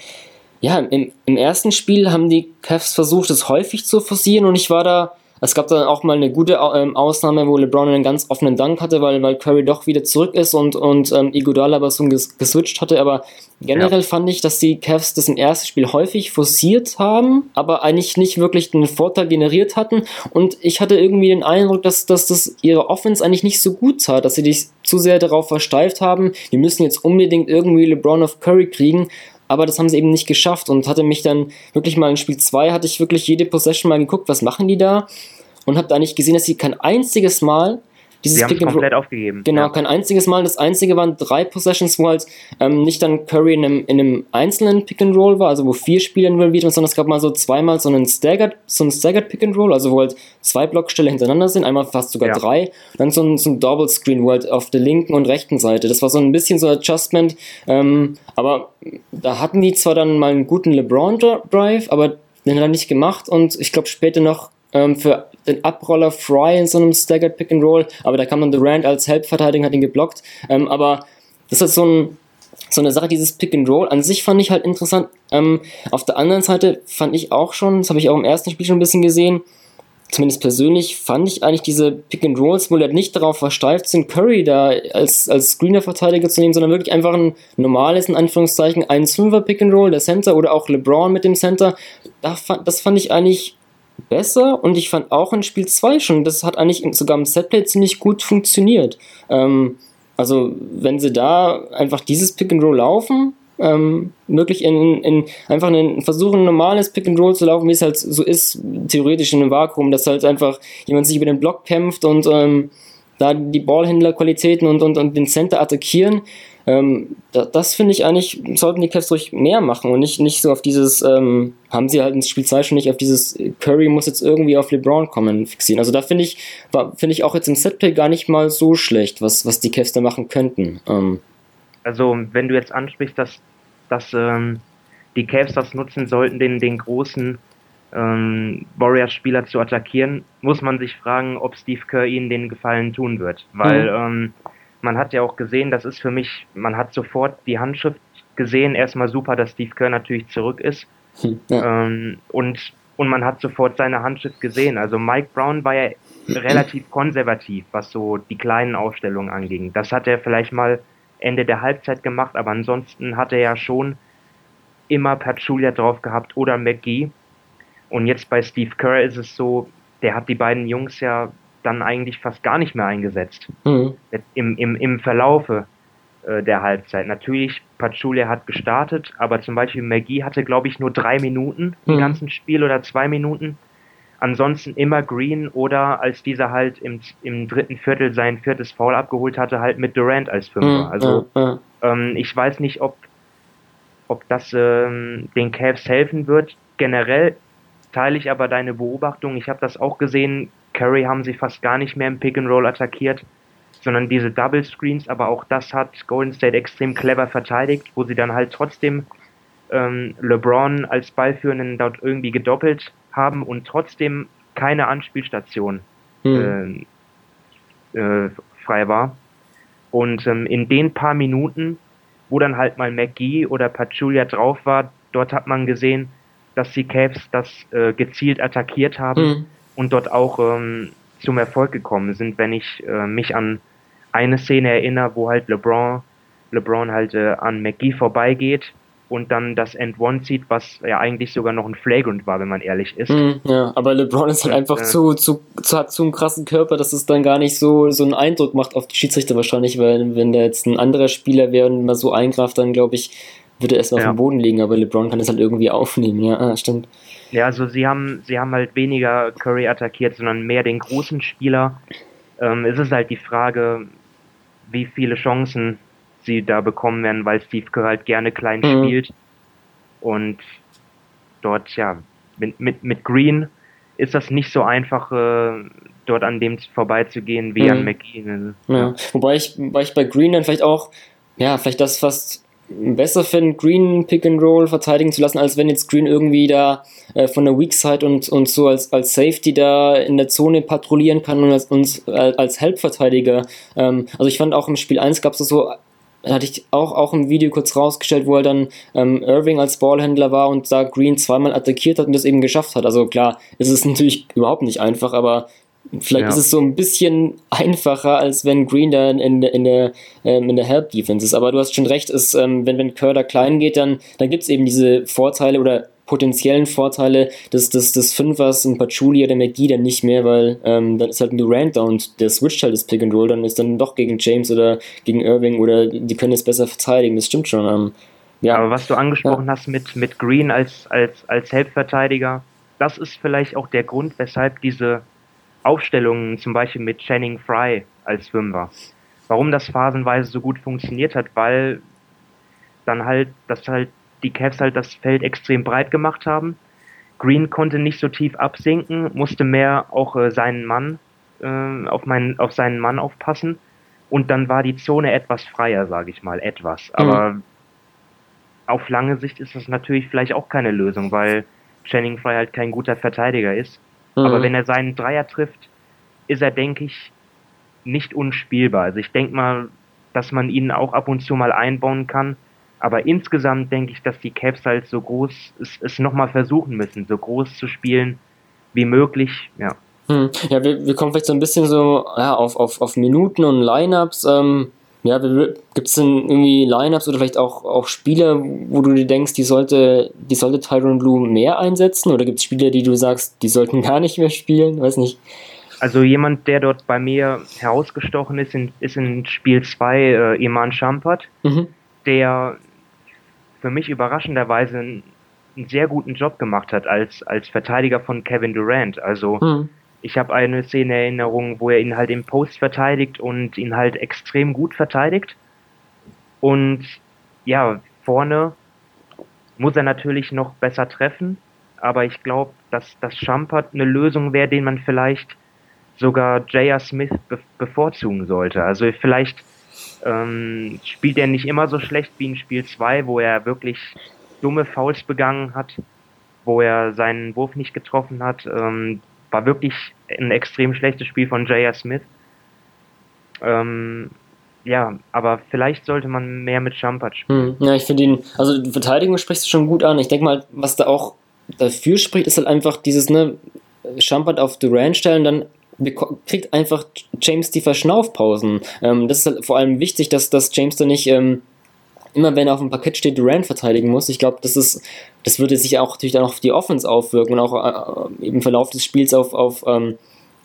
ja, im, im ersten Spiel haben die Cavs versucht, es häufig zu forcieren und ich war da, es gab dann auch mal eine gute ähm, Ausnahme, wo LeBron einen ganz offenen Dank hatte, weil, weil Curry doch wieder zurück ist und, und ähm, Iguodala aber so ges geswitcht hatte. Aber generell ja. fand ich, dass die Cavs das im ersten Spiel häufig forciert haben, aber eigentlich nicht wirklich den Vorteil generiert hatten. Und ich hatte irgendwie den Eindruck, dass, dass das ihre Offense eigentlich nicht so gut tat, dass sie dich zu sehr darauf versteift haben, wir müssen jetzt unbedingt irgendwie LeBron auf Curry kriegen aber das haben sie eben nicht geschafft und hatte mich dann wirklich mal in Spiel 2 hatte ich wirklich jede Possession mal geguckt, was machen die da? Und habe da nicht gesehen, dass sie kein einziges Mal dieses Sie haben komplett aufgegeben. Genau, ja. kein einziges Mal. Das einzige waren drei Possessions, wo halt ähm, nicht dann Curry in einem, in einem einzelnen Pick and Roll war, also wo vier Spieler involviert waren, sondern es gab mal so zweimal so einen Staggered, so einen Staggered Pick and Roll, also wo halt zwei Blockstelle hintereinander sind, einmal fast sogar ja. drei, dann so ein, so ein Double Screen, wo halt auf der linken und rechten Seite. Das war so ein bisschen so Adjustment, ähm, aber da hatten die zwar dann mal einen guten LeBron Drive, aber den hat er nicht gemacht und ich glaube später noch ähm, für den Abroller Fry in so einem Staggered Pick and Roll, aber da kam dann Durant als Helpverteidiger, hat ihn geblockt. Ähm, aber das ist so, ein, so eine Sache, dieses Pick and Roll. An sich fand ich halt interessant. Ähm, auf der anderen Seite fand ich auch schon, das habe ich auch im ersten Spiel schon ein bisschen gesehen, zumindest persönlich fand ich eigentlich diese Pick and Rolls, wo halt nicht darauf versteift sind, Curry da als, als Screener-Verteidiger zu nehmen, sondern wirklich einfach ein normales, in Anführungszeichen, 1-5er Pick and Roll, der Center oder auch LeBron mit dem Center. das fand ich eigentlich besser und ich fand auch in Spiel 2 schon, das hat eigentlich sogar im Setplay ziemlich gut funktioniert. Ähm, also, wenn sie da einfach dieses Pick and Roll laufen, ähm, wirklich in, in einfach einen, versuchen, ein normales Pick and Roll zu laufen, wie es halt so ist, theoretisch in einem Vakuum, dass halt einfach jemand sich über den Block kämpft und ähm, da die Ballhändlerqualitäten und, und, und den Center attackieren, ähm, da, das finde ich eigentlich, sollten die Cavs ruhig mehr machen und nicht, nicht so auf dieses, ähm, haben sie halt ins Spiel 2 schon nicht auf dieses Curry muss jetzt irgendwie auf LeBron kommen fixieren. Also da finde ich, finde ich auch jetzt im Setplay gar nicht mal so schlecht, was, was die Cavs da machen könnten. Ähm. Also wenn du jetzt ansprichst, dass, dass ähm, die Cavs das nutzen sollten, den, den großen ähm, Warriors-Spieler zu attackieren, muss man sich fragen, ob Steve Kerr ihnen den Gefallen tun wird. Weil mhm. ähm, man hat ja auch gesehen, das ist für mich, man hat sofort die Handschrift gesehen. Erstmal super, dass Steve Kerr natürlich zurück ist. Hm, ja. Ähm, und, und man hat sofort seine Handschrift gesehen. Also Mike Brown war ja relativ konservativ, was so die kleinen Aufstellungen anging. Das hat er vielleicht mal Ende der Halbzeit gemacht, aber ansonsten hat er ja schon immer Pachulia drauf gehabt oder McGee. Und jetzt bei Steve Kerr ist es so, der hat die beiden Jungs ja dann eigentlich fast gar nicht mehr eingesetzt. Mhm. Im, im, Im Verlaufe äh, der Halbzeit. Natürlich, Pachulia hat gestartet, aber zum Beispiel McGee hatte, glaube ich, nur drei Minuten im Mhm. ganzen Spiel oder zwei Minuten. Ansonsten immer Green oder als dieser halt im, im dritten Viertel sein viertes Foul abgeholt hatte, halt mit Durant als Fünfer. Mhm, Also ja, ja. ähm, ich weiß nicht, ob, ob das ähm, den Cavs helfen wird. Generell teile ich aber deine Beobachtung. Ich habe das auch gesehen. Curry haben sie fast gar nicht mehr im Pick and Roll attackiert, sondern diese Double Screens. Aber auch das hat Golden State extrem clever verteidigt, wo sie dann halt trotzdem ähm, LeBron als Ballführenden dort irgendwie gedoppelt haben und trotzdem keine Anspielstation Hm. äh, äh, frei war. Und ähm, in den paar Minuten, wo dann halt mal McGee oder Pachulia drauf war, dort hat man gesehen, dass die Cavs das äh, gezielt attackiert haben Hm. und dort auch ähm, zum Erfolg gekommen sind, wenn ich äh, mich an eine Szene erinnere, wo halt LeBron, LeBron halt äh, an McGee vorbeigeht und dann das End One zieht, was ja eigentlich sogar noch ein Flagrant war, wenn man ehrlich ist. Hm, ja, aber LeBron ist halt Ja, einfach ja. zu, zu, zu, hat zu einen krassen Körper, dass es dann gar nicht so, so einen Eindruck macht auf die Schiedsrichter wahrscheinlich, weil wenn der jetzt ein anderer Spieler wäre und mal so eingreift, dann glaube ich, würde er erstmal Ja. auf dem Boden liegen, aber LeBron kann das halt irgendwie aufnehmen, ja, ah, stimmt. Ja, also sie haben, sie haben halt weniger Curry attackiert, sondern mehr den großen Spieler. Ähm, es ist halt die Frage, wie viele Chancen sie da bekommen werden, weil Steve Kerr halt gerne klein Mhm. spielt. Und dort, ja, mit, mit, mit Green ist das nicht so einfach, äh, dort an dem vorbeizugehen wie Mhm. an McGee. Ja. Wobei ich, wobei ich bei Green dann vielleicht auch, ja, vielleicht das fast besser finde, Green Pick and Roll verteidigen zu lassen, als wenn jetzt Green irgendwie da äh, von der Weak Side und, und so als, als Safety da in der Zone patrouillieren kann und als, und äh, als Help-Verteidiger. Ähm, also ich fand auch im Spiel 1 gab es so, hatte ich auch, auch im Video kurz rausgestellt, wo er dann ähm, Irving als Ballhändler war und da Green zweimal attackiert hat und das eben geschafft hat. Also klar, es ist natürlich überhaupt nicht einfach, aber Vielleicht Ja. ist es so ein bisschen einfacher, als wenn Green da in, der- in der, ähm, in der Help-Defense ist. Aber du hast schon recht, ist, ähm, wenn, wenn Kerr da klein geht, dann, dann gibt es eben diese Vorteile oder potenziellen Vorteile des, des, des Fünfers, ein Patchouli oder McGee dann nicht mehr, weil ähm, dann ist halt ein Durant da und der switcht halt das Pick and Roll, dann ist dann doch gegen James oder gegen Irving oder die können es besser verteidigen, das stimmt schon. Ähm, ja, Aber was du angesprochen hast mit, mit Green als, als, als Helpverteidiger, das ist vielleicht auch der Grund, weshalb diese Aufstellungen zum Beispiel mit Channing Fry als Fünfer, warum das phasenweise so gut funktioniert hat, weil dann halt, dass halt die Cavs halt das Feld extrem breit gemacht haben. Green konnte nicht so tief absinken, musste mehr auch äh, seinen Mann äh, auf, meinen, auf seinen Mann aufpassen. Und dann war die Zone etwas freier, sage ich mal, etwas. Aber auf lange Sicht ist das natürlich vielleicht auch keine Lösung, weil Channing Frye halt kein guter Verteidiger ist. Aber Mhm. wenn er seinen Dreier trifft, ist er, denke ich, nicht unspielbar. Also ich denke mal, dass man ihn auch ab und zu mal einbauen kann. Aber insgesamt denke ich, dass die Cavs halt so groß es, es nochmal versuchen müssen, so groß zu spielen wie möglich. Ja. Hm. Ja, wir, wir kommen vielleicht so ein bisschen so ja, auf, auf, auf Minuten und Lineups. Ähm, ja, gibt es denn irgendwie Lineups oder vielleicht auch, auch Spieler, wo du dir denkst, die sollte, die sollte Tyron Blue mehr einsetzen? Oder gibt es Spieler, die du sagst, die sollten gar nicht mehr spielen? Weiß nicht. Also jemand, der dort bei mir herausgestochen ist, in, ist in Spiel 2 äh, Iman Champert. Mhm. der für mich überraschenderweise einen, einen sehr guten Job gemacht hat als, als Verteidiger von Kevin Durant. Also Hm. Ich habe eine Szene in Erinnerung, wo er ihn halt im Post verteidigt und ihn halt extrem gut verteidigt. Und ja, vorne muss er natürlich noch besser treffen, aber ich glaube, dass das Champert eine Lösung wäre, den man vielleicht sogar J.R. Smith be bevorzugen sollte. Also vielleicht ähm, spielt er nicht immer so schlecht wie in Spiel 2, wo er wirklich dumme Fouls begangen hat, wo er seinen Wurf nicht getroffen hat. Ähm, war wirklich ein extrem schlechtes Spiel von J.R. Smith. Ähm, ja, aber vielleicht sollte man mehr mit Champert spielen. Hm. Ja, ich finde ihn, also die Verteidigung sprichst du schon gut an. Ich denke mal, was da auch dafür spricht, ist halt einfach dieses, ne, Champert auf Durant stellen, dann kriegt einfach James die Verschnaufpausen. Ähm, das ist halt vor allem wichtig, dass, dass James da nicht ähm, immer, wenn er auf dem Parkett steht, Durant verteidigen muss. Ich glaube, das ist, das würde sich auch natürlich dann auf die Offense aufwirken und auch äh, im Verlauf des Spiels auf, auf, ähm,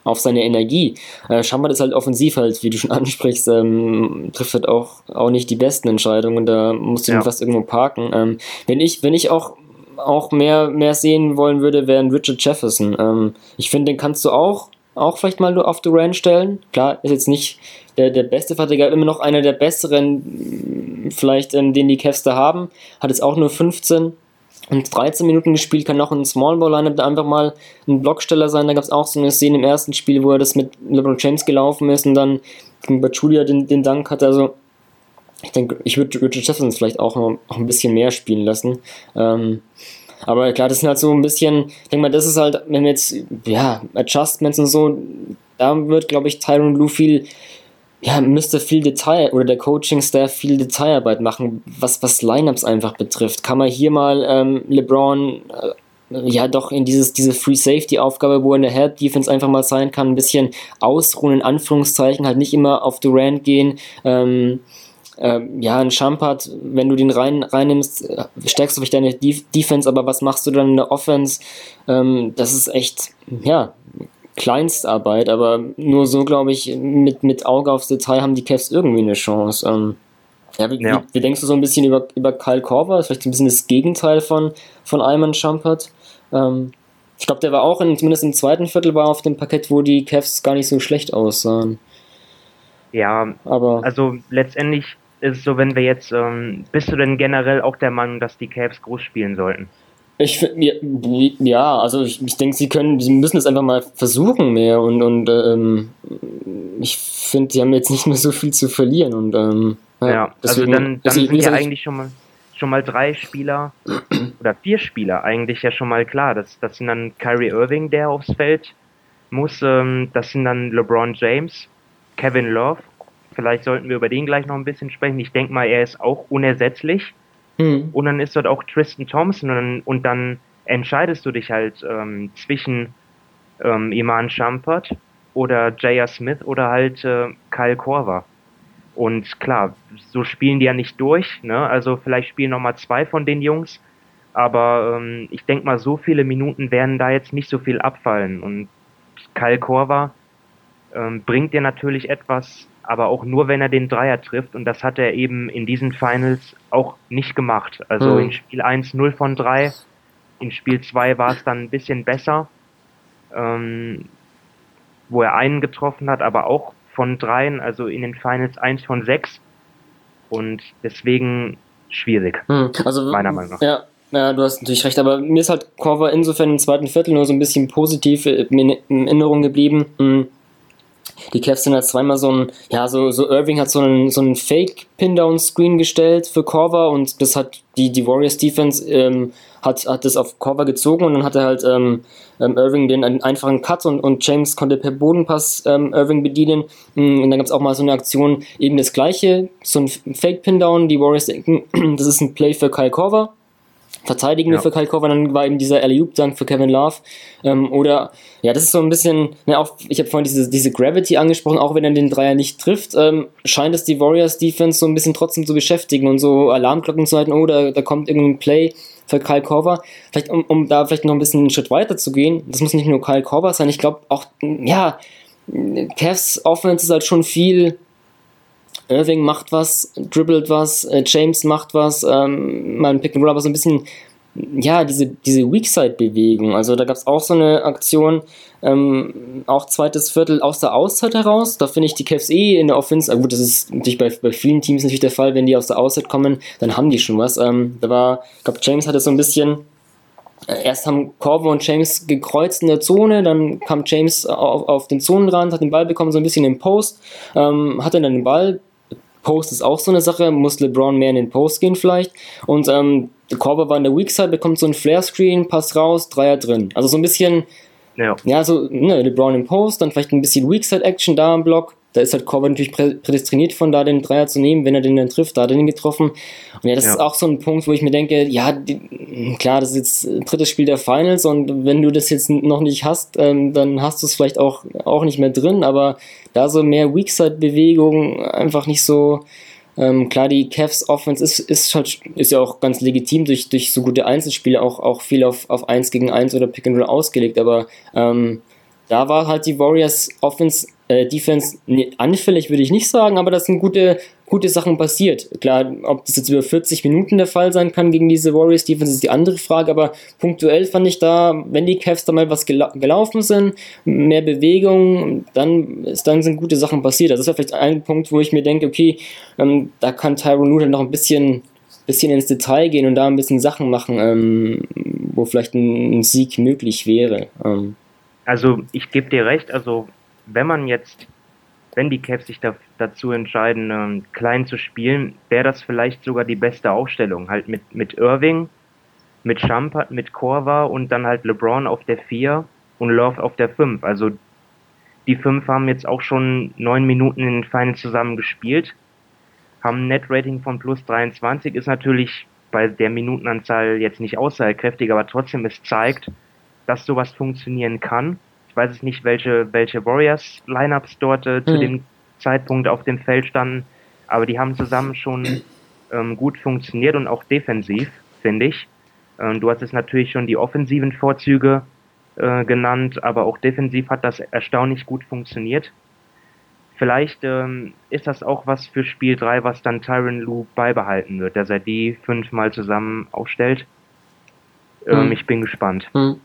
auf seine Energie. Äh, Schambert ist halt offensiv halt, wie du schon ansprichst, ähm, trifft halt auch, auch nicht die besten Entscheidungen und da musst du ja. ihn fast irgendwo parken. Ähm, wenn ich, wenn ich auch auch mehr, mehr sehen wollen würde, wäre ein Richard Jefferson. Ähm, ich finde, den kannst du auch, auch vielleicht mal auf Durant stellen. Klar, ist jetzt nicht der, der beste Verteidiger, immer noch einer der besseren, vielleicht, ähm, den die Cavs da haben. Hat jetzt auch nur 15 und 13 Minuten gespielt, kann noch ein Small Ball Lineup einfach mal ein Blocksteller sein. Da gab es auch so eine Szene im ersten Spiel, wo er das mit LeBron James gelaufen ist und dann gegen Bachulia den, den Dank hatte. Also ich denke, ich würde Richard Jefferson vielleicht auch noch auch ein bisschen mehr spielen lassen. Ähm, aber klar, das sind halt so ein bisschen, ich denke mal, das ist halt, wenn wir jetzt, ja, Adjustments und so, da wird, glaube ich, Tyron Blue viel, ja, müsste viel Detail oder der Coaching-Staff viel Detailarbeit machen, was, was Lineups einfach betrifft. Kann man hier mal ähm, LeBron äh, ja doch in dieses, diese Free Safety-Aufgabe, wo er in der Help Defense einfach mal sein kann, ein bisschen ausruhen, in Anführungszeichen, halt nicht immer auf Durant gehen. Ähm, ähm, ja, ein Champard, wenn du den rein, reinnimmst, äh, stärkst du vielleicht deine Def Defense, aber was machst du dann in der Offense? Ähm, das ist echt, ja, Kleinstarbeit, aber nur so, glaube ich, mit, mit Auge aufs Detail haben die Cavs irgendwie eine Chance. Ähm, ja, wie, ja. Wie, denkst du so ein bisschen über, über Kyle Korver? Vielleicht ein bisschen das Gegenteil von, von Ayman Champard. Ähm, ich glaube, der war auch, in, zumindest im zweiten Viertel, war auf dem Parkett, wo die Cavs gar nicht so schlecht aussahen. Ja, aber also letztendlich ist es so, wenn wir jetzt, ähm, bist du denn generell auch der Meinung, dass die Cavs groß spielen sollten? Ich finde, ja, also ich, ich denke, sie können, sie müssen es einfach mal versuchen mehr und, und ähm, ich finde, sie haben jetzt nicht mehr so viel zu verlieren und ähm, ja, ja also deswegen, also dann, dann sind ja eigentlich schon mal schon mal drei Spieler oder vier Spieler eigentlich ja schon mal klar. Das, das sind dann Kyrie Irving, der aufs Feld muss, ähm, das sind dann LeBron James, Kevin Love Vielleicht sollten wir über den gleich noch ein bisschen sprechen. Ich denke mal, er ist auch unersetzlich. Mhm. Und dann ist dort auch Tristan Thompson und dann, und dann entscheidest du dich halt ähm, zwischen ähm, Iman Shumpert oder J.R. Smith oder halt äh, Kyle Korver. Und klar, so spielen die ja nicht durch. Ne? Also vielleicht spielen noch mal zwei von den Jungs. Aber ähm, ich denke mal, so viele Minuten werden da jetzt nicht so viel abfallen. Und Kyle Korver ähm, bringt dir natürlich etwas, aber auch nur, wenn er den Dreier trifft. Und das hat er eben in diesen Finals auch nicht gemacht. Also mhm. in Spiel 1 0 von 3, in Spiel 2 war es dann ein bisschen besser, ähm, wo er einen getroffen hat, aber auch von dreien, also in den Finals 1 von 6. Und deswegen schwierig, mhm. also, meiner Meinung nach. Ja. Ja, du hast natürlich recht, aber mir ist halt Cover insofern im zweiten Viertel nur so ein bisschen positiv in Erinnerung geblieben. Mhm die Cavs sind halt zweimal so ein, ja, so, so Irving hat so einen, so einen Fake-Pin-Down-Screen gestellt für Corver und das hat die, die Warriors Defense ähm, hat, hat das auf Corver gezogen und dann hat er halt ähm, ähm, Irving den einfachen Cut und, und James konnte per Bodenpass ähm, Irving bedienen. Mm, und dann gab es auch mal so eine Aktion, eben das gleiche, so ein Fake-Pin-Down. Die Warriors denken, das ist ein Play für Kyle Corver verteidigen wir ja. für Kyle Korver, dann war eben dieser alley dank für Kevin Love. Ähm, oder, ja, das ist so ein bisschen, ne, auch, ich habe vorhin diese, diese Gravity angesprochen, auch wenn er den Dreier nicht trifft, ähm, scheint es die Warriors Defense so ein bisschen trotzdem zu beschäftigen und so Alarmglocken zu halten, oh, da, da kommt irgendein Play für Kyle Korver. Vielleicht, um, um da vielleicht noch ein bisschen einen Schritt weiter zu gehen, das muss nicht nur Kyle Korver sein, ich glaube auch, ja, Cavs Offense ist halt schon viel Irving macht was, dribbelt was, äh, James macht was, ähm, mal ein Pick and Roll, aber so ein bisschen, ja, diese, diese Weakside-Bewegung. Also da gab es auch so eine Aktion, ähm, auch zweites Viertel aus der Auszeit heraus. Da finde ich die Cavs eh in der Offense, äh, gut, das ist natürlich bei, bei vielen Teams natürlich der Fall, wenn die aus der Auszeit kommen, dann haben die schon was. Ähm, da war, ich glaube, James hatte so ein bisschen äh, Erst haben Corvo und James gekreuzt in der Zone, dann kam James auf, auf den Zonenrand, hat den Ball bekommen, so ein bisschen im Post, ähm, hatte dann den Ball, Post ist auch so eine Sache, muss LeBron mehr in den Post gehen vielleicht. Und ähm, der Korber war in der Weak Side, bekommt so ein Flare-Screen, passt raus, Dreier drin. Also so ein bisschen, ja, ja so ne, LeBron im Post, dann vielleicht ein bisschen Weak Side Action da im Block. Da ist halt Korver natürlich prädestiniert von da den Dreier zu nehmen, wenn er den dann trifft, da hat er den getroffen. Und ja, das ja. ist auch so ein Punkt, wo ich mir denke, ja, die, klar, das ist jetzt drittes Spiel der Finals und wenn du das jetzt noch nicht hast, ähm, dann hast du es vielleicht auch, auch nicht mehr drin, aber da so mehr Weakside-Bewegung, einfach nicht so. Ähm, klar, die Cavs Offense ist, ist, halt, ist ja auch ganz legitim durch, durch so gute Einzelspiele auch, auch viel auf, auf 1 gegen 1 oder Pick and Roll ausgelegt, aber ähm, da war halt die Warriors Offense, äh, Defense anfällig, würde ich nicht sagen, aber das sind gute, gute Sachen passiert. Klar, ob das jetzt über 40 Minuten der Fall sein kann gegen diese Warriors Defense ist die andere Frage, aber punktuell fand ich da, wenn die Cavs da mal was gela gelaufen sind, mehr Bewegung, dann, dann sind gute Sachen passiert. Also das ist vielleicht ein Punkt, wo ich mir denke, okay, ähm, da kann Tyron Lue noch ein bisschen bisschen ins Detail gehen und da ein bisschen Sachen machen, ähm, wo vielleicht ein, ein, Sieg möglich wäre. Ähm. Also ich gebe dir recht, also wenn man jetzt, wenn die Cavs sich da, dazu entscheiden, ähm, klein zu spielen, wäre das vielleicht sogar die beste Aufstellung. Halt mit, mit Irving, mit Champert, mit Korva und dann halt LeBron auf der 4 und Love auf der 5. Also die fünf haben jetzt auch schon neun Minuten in den Finals zusammen gespielt haben ein Net-Rating von plus 23, ist natürlich bei der Minutenanzahl jetzt nicht aussagekräftig, aber trotzdem es zeigt, dass sowas funktionieren kann. Ich weiß nicht, welche, welche Warriors-Lineups dort äh, zu mhm. dem Zeitpunkt auf dem Feld standen, aber die haben zusammen schon ähm, gut funktioniert und auch defensiv, finde ich. Ähm, du hast es natürlich schon die offensiven Vorzüge äh, genannt, aber auch defensiv hat das erstaunlich gut funktioniert. Vielleicht ähm, ist das auch was für Spiel 3, was dann Tyron Lue beibehalten wird, dass er die fünfmal zusammen aufstellt. Ähm, hm. Ich bin gespannt. Hm.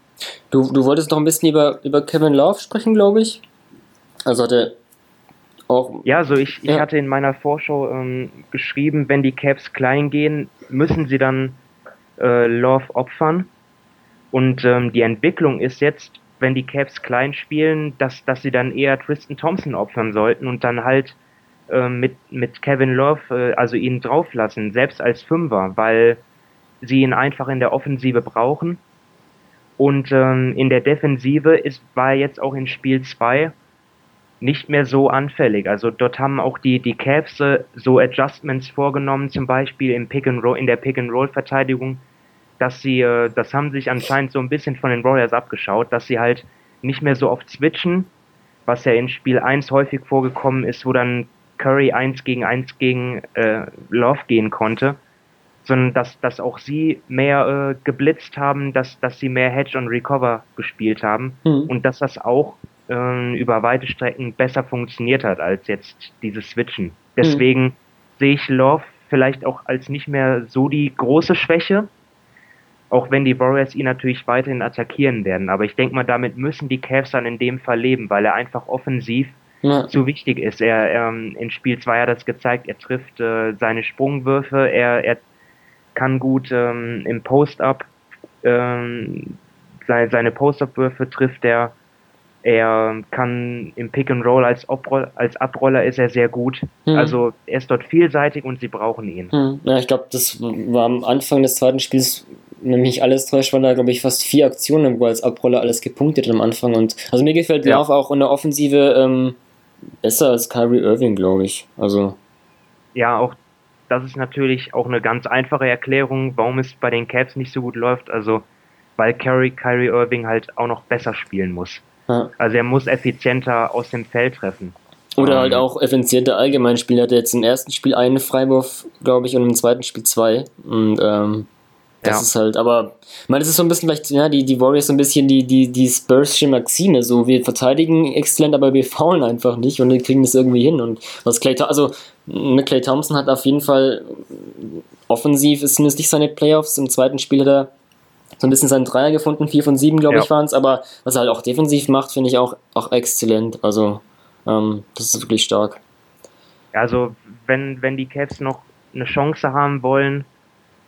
Du, du wolltest noch ein bisschen über, über Kevin Love sprechen, glaube ich. Also hat er auch. Ja, also ich, ich ja. hatte in meiner Vorschau ähm, geschrieben, wenn die Caps klein gehen, müssen sie dann äh, Love opfern. Und ähm, die Entwicklung ist jetzt, wenn die Cavs klein spielen, dass, dass sie dann eher Tristan Thompson opfern sollten und dann halt äh, mit, mit Kevin Love, äh, also ihn drauflassen, selbst als Fünfer, weil sie ihn einfach in der Offensive brauchen. Und ähm, in der Defensive ist, war jetzt auch in Spiel 2 nicht mehr so anfällig. Also dort haben auch die, die Cavs äh, so Adjustments vorgenommen, zum Beispiel im Pick and Roll, in der Pick and Roll Verteidigung, dass sie, äh, das haben sich anscheinend so ein bisschen von den Warriors abgeschaut, dass sie halt nicht mehr so oft switchen, was ja in Spiel 1 häufig vorgekommen ist, wo dann Curry 1 gegen 1 gegen äh, Love gehen konnte, sondern dass, dass auch sie mehr äh, geblitzt haben, dass, dass sie mehr Hedge und Recover gespielt haben mhm. und dass das auch äh, über weite Strecken besser funktioniert hat als jetzt dieses Switchen. Deswegen mhm. sehe ich Love vielleicht auch als nicht mehr so die große Schwäche, auch wenn die Warriors ihn natürlich weiterhin attackieren werden. Aber ich denke mal, damit müssen die Cavs dann in dem Fall leben, weil er einfach offensiv ja. zu wichtig ist. Er ähm, in Spiel 2 hat das gezeigt, er trifft äh, seine Sprungwürfe, er, er kann gut ähm, im Post-Up ähm, seine, seine Post-Up-Würfe trifft er. Er kann im Pick and Roll als, Obroll, als Abroller ist er sehr gut. Hm. Also er ist dort vielseitig und sie brauchen ihn. Hm. Ja, ich glaube, das war am Anfang des zweiten Spiels nämlich alles täuscht, waren da, glaube ich, fast vier Aktionen, wo als Abroller alles gepunktet am Anfang. Und also mir gefällt ja. Love auch in der Offensive ähm, besser als Kyrie Irving, glaube ich. Also. Ja, auch das ist natürlich auch eine ganz einfache Erklärung, warum es bei den Cavs nicht so gut läuft. Also, weil Kyrie, Kyrie Irving halt auch noch besser spielen muss. Ja. Also er muss effizienter aus dem Feld treffen. Oder halt ähm. auch effizienter allgemein spielen. Er hatte jetzt im ersten Spiel einen Freiwurf, glaube ich, und im zweiten Spiel zwei. Und ähm, das ja. ist halt, aber ich meine, das ist so ein bisschen vielleicht, ja, die, die Warriors so ein bisschen die, die, die Spursche Maxime, so wir verteidigen exzellent, aber wir faulen einfach nicht und wir kriegen das irgendwie hin. Und was Clay, also ne, Clay Thompson hat auf jeden Fall offensiv ist es nicht seine Playoffs. Im zweiten Spiel hat er so ein bisschen seinen Dreier gefunden, vier von sieben, glaube ja. ich, waren es, aber was er halt auch defensiv macht, finde ich auch, auch exzellent. Also, ähm, das ist wirklich stark. Also, wenn, wenn die Cavs noch eine Chance haben wollen,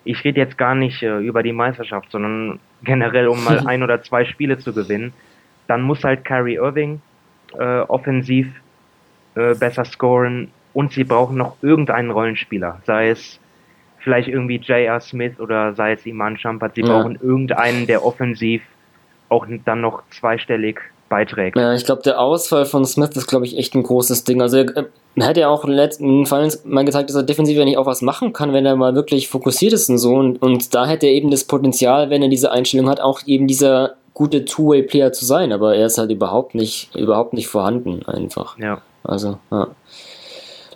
ich rede jetzt gar nicht äh, über die Meisterschaft, sondern generell, um mal ein oder zwei Spiele zu gewinnen, dann muss halt Kyrie Irving äh, offensiv äh, besser scoren und sie brauchen noch irgendeinen Rollenspieler, sei es vielleicht irgendwie J.R. Smith oder sei es Iman Champert, sie ja. brauchen irgendeinen, der offensiv auch dann noch zweistellig beiträgt. Ja, ich glaube, der Ausfall von Smith ist, glaube ich, echt ein großes Ding. Also er, er hat ja auch in letzten Fall mal gezeigt, dass er defensiv ja nicht auch was machen kann, wenn er mal wirklich fokussiert ist und so. Und, und da hätte er eben das Potenzial, wenn er diese Einstellung hat, auch eben dieser gute Two-Way-Player zu sein. Aber er ist halt überhaupt nicht, überhaupt nicht vorhanden einfach. Ja. Also, ja.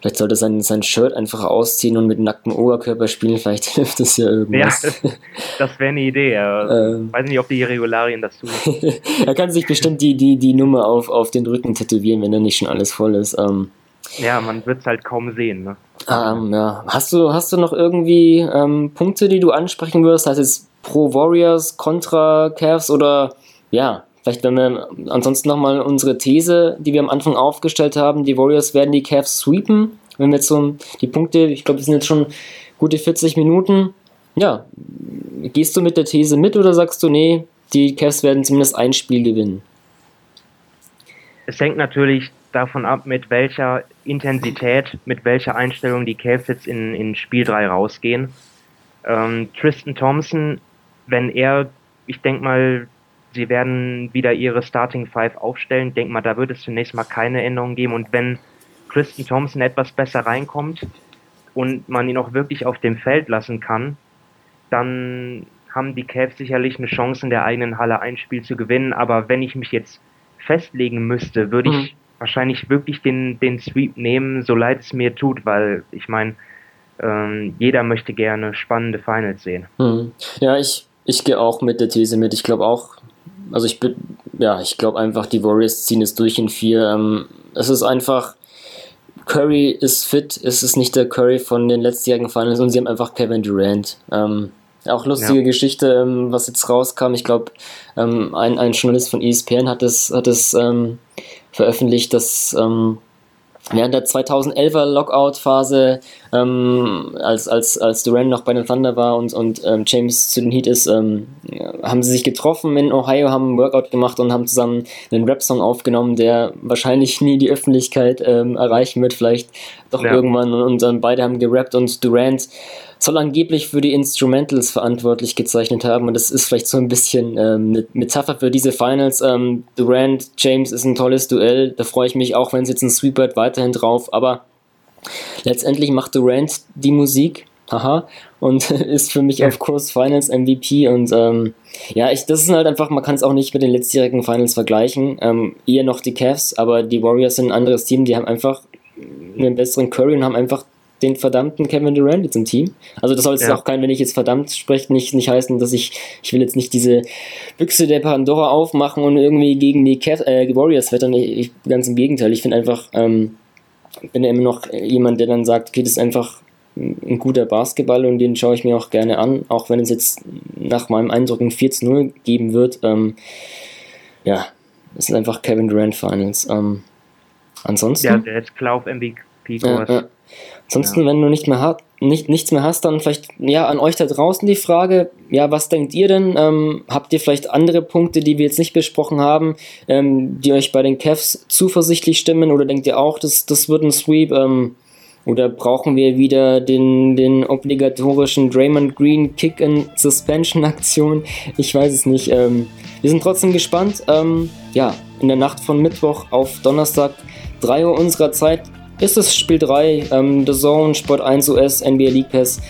Vielleicht sollte er sein, sein Shirt einfach ausziehen und mit nacktem Oberkörper spielen. Vielleicht hilft das ja irgendwas. Ja, das wäre eine Idee. Ähm, Weiß nicht, ob die Regularien das tun. er kann sich bestimmt die, die, die Nummer auf, auf den Rücken tätowieren, wenn da nicht schon alles voll ist. Ähm, ja, man wird es halt kaum sehen. Ne? Ähm, ja. hast, du, hast du noch irgendwie ähm, Punkte, die du ansprechen würdest? Heißt es pro Warriors, contra Cavs oder ja, Vielleicht wenn wir ansonsten nochmal unsere These, die wir am Anfang aufgestellt haben, die Warriors werden die Cavs sweepen. Wenn wir jetzt so die Punkte, ich glaube, wir sind jetzt schon gute 40 Minuten. Ja, gehst du mit der These mit oder sagst du, nee, die Cavs werden zumindest ein Spiel gewinnen? Es hängt natürlich davon ab, mit welcher Intensität, mit welcher Einstellung die Cavs jetzt in, in Spiel 3 rausgehen. Ähm, Tristan Thompson, wenn er, ich denke mal, sie werden wieder ihre Starting Five aufstellen. Denk mal, da wird es zunächst mal keine Änderungen geben. Und wenn Kristen Thompson etwas besser reinkommt und man ihn auch wirklich auf dem Feld lassen kann, dann haben die Cavs sicherlich eine Chance, in der eigenen Halle ein Spiel zu gewinnen. Aber wenn ich mich jetzt festlegen müsste, würde ich mhm. wahrscheinlich wirklich den, den Sweep nehmen, so leid es mir tut, weil ich meine, ähm, jeder möchte gerne spannende Finals sehen. Mhm. Ja, ich, ich gehe auch mit der These mit. Ich glaube auch, also ich bin, ja, ich glaube einfach, die Warriors ziehen es durch in vier. Ähm, es ist einfach, Curry ist fit, es ist nicht der Curry von den letztjährigen Finals und sie haben einfach Kevin Durant. Ähm, auch lustige ja. Geschichte, ähm, was jetzt rauskam. Ich glaube, ähm, ein, ein Journalist von ESPN hat es, hat es ähm, veröffentlicht, dass während der 2011er Lockout-Phase, ähm, als, als, als Durant noch bei den Thunder war und, und ähm, James zu den Heat ist, ähm, haben sie sich getroffen in Ohio, haben einen Workout gemacht und haben zusammen einen Rap-Song aufgenommen, der wahrscheinlich nie die Öffentlichkeit ähm, erreichen wird, vielleicht doch ja. irgendwann. Und, und dann beide haben gerappt und Durant soll angeblich für die Instrumentals verantwortlich gezeichnet haben und das ist vielleicht so ein bisschen ähm, eine Metapher für diese Finals. Ähm, Durant, James ist ein tolles Duell, da freue ich mich auch, wenn es jetzt ein Sweep wird, weiterhin drauf, aber letztendlich macht Durant die Musik, haha, und ist für mich auf Kurs Finals MVP und ähm, ja, ich, das ist halt einfach, man kann es auch nicht mit den letztjährigen Finals vergleichen, ähm, eher noch die Cavs, aber die Warriors sind ein anderes Team, die haben einfach einen besseren Curry und haben einfach den verdammten Kevin Durant jetzt im Team. Also das soll jetzt ja. auch kein, wenn ich jetzt verdammt spreche, nicht, nicht heißen, dass ich, ich will jetzt nicht diese Büchse der Pandora aufmachen und irgendwie gegen die Cav äh, Warriors wettern. Ich, ganz im Gegenteil, ich finde einfach, ähm, bin ja immer noch jemand, der dann sagt, okay, das ist einfach ein guter Basketball und den schaue ich mir auch gerne an, auch wenn es jetzt nach meinem Eindruck ein 4 0 geben wird. Ähm, ja, es sind einfach Kevin Durant Finals. Ähm, ansonsten. Ja, der ist klar auf MVP-Kurs. Ja, ja. Ansonsten, ja. wenn du nicht mehr hast, nicht, nichts mehr hast, dann vielleicht ja an euch da draußen die Frage, ja, was denkt ihr denn? Ähm, habt ihr vielleicht andere Punkte, die wir jetzt nicht besprochen haben, ähm, die euch bei den Cavs zuversichtlich stimmen oder denkt ihr auch, das, das wird ein Sweep? Ähm, oder brauchen wir wieder den, den obligatorischen Draymond Green Kick and Suspension Aktion? Ich weiß es nicht. Ähm, wir sind trotzdem gespannt. Ähm, ja, in der Nacht von Mittwoch auf Donnerstag, 3 Uhr unserer Zeit, ist das Spiel 3, ähm, The Zone, Sport 1 US, NBA League Pass.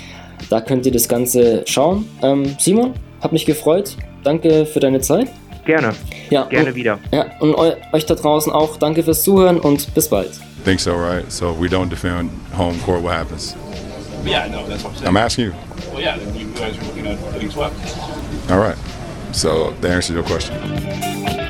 Da könnt ihr das Ganze schauen. Ähm, Simon, hat mich gefreut. Danke für deine Zeit. Gerne. Ja, Gerne und, wieder. Ja, und eu euch da draußen auch danke fürs Zuhören und bis bald. Think so, right? So if we don't defend home court, what happens? Yeah, no, that's what I'm saying. I'm asking you. Well, yeah, then you guys are looking at getting swept. All right. So that answers your question.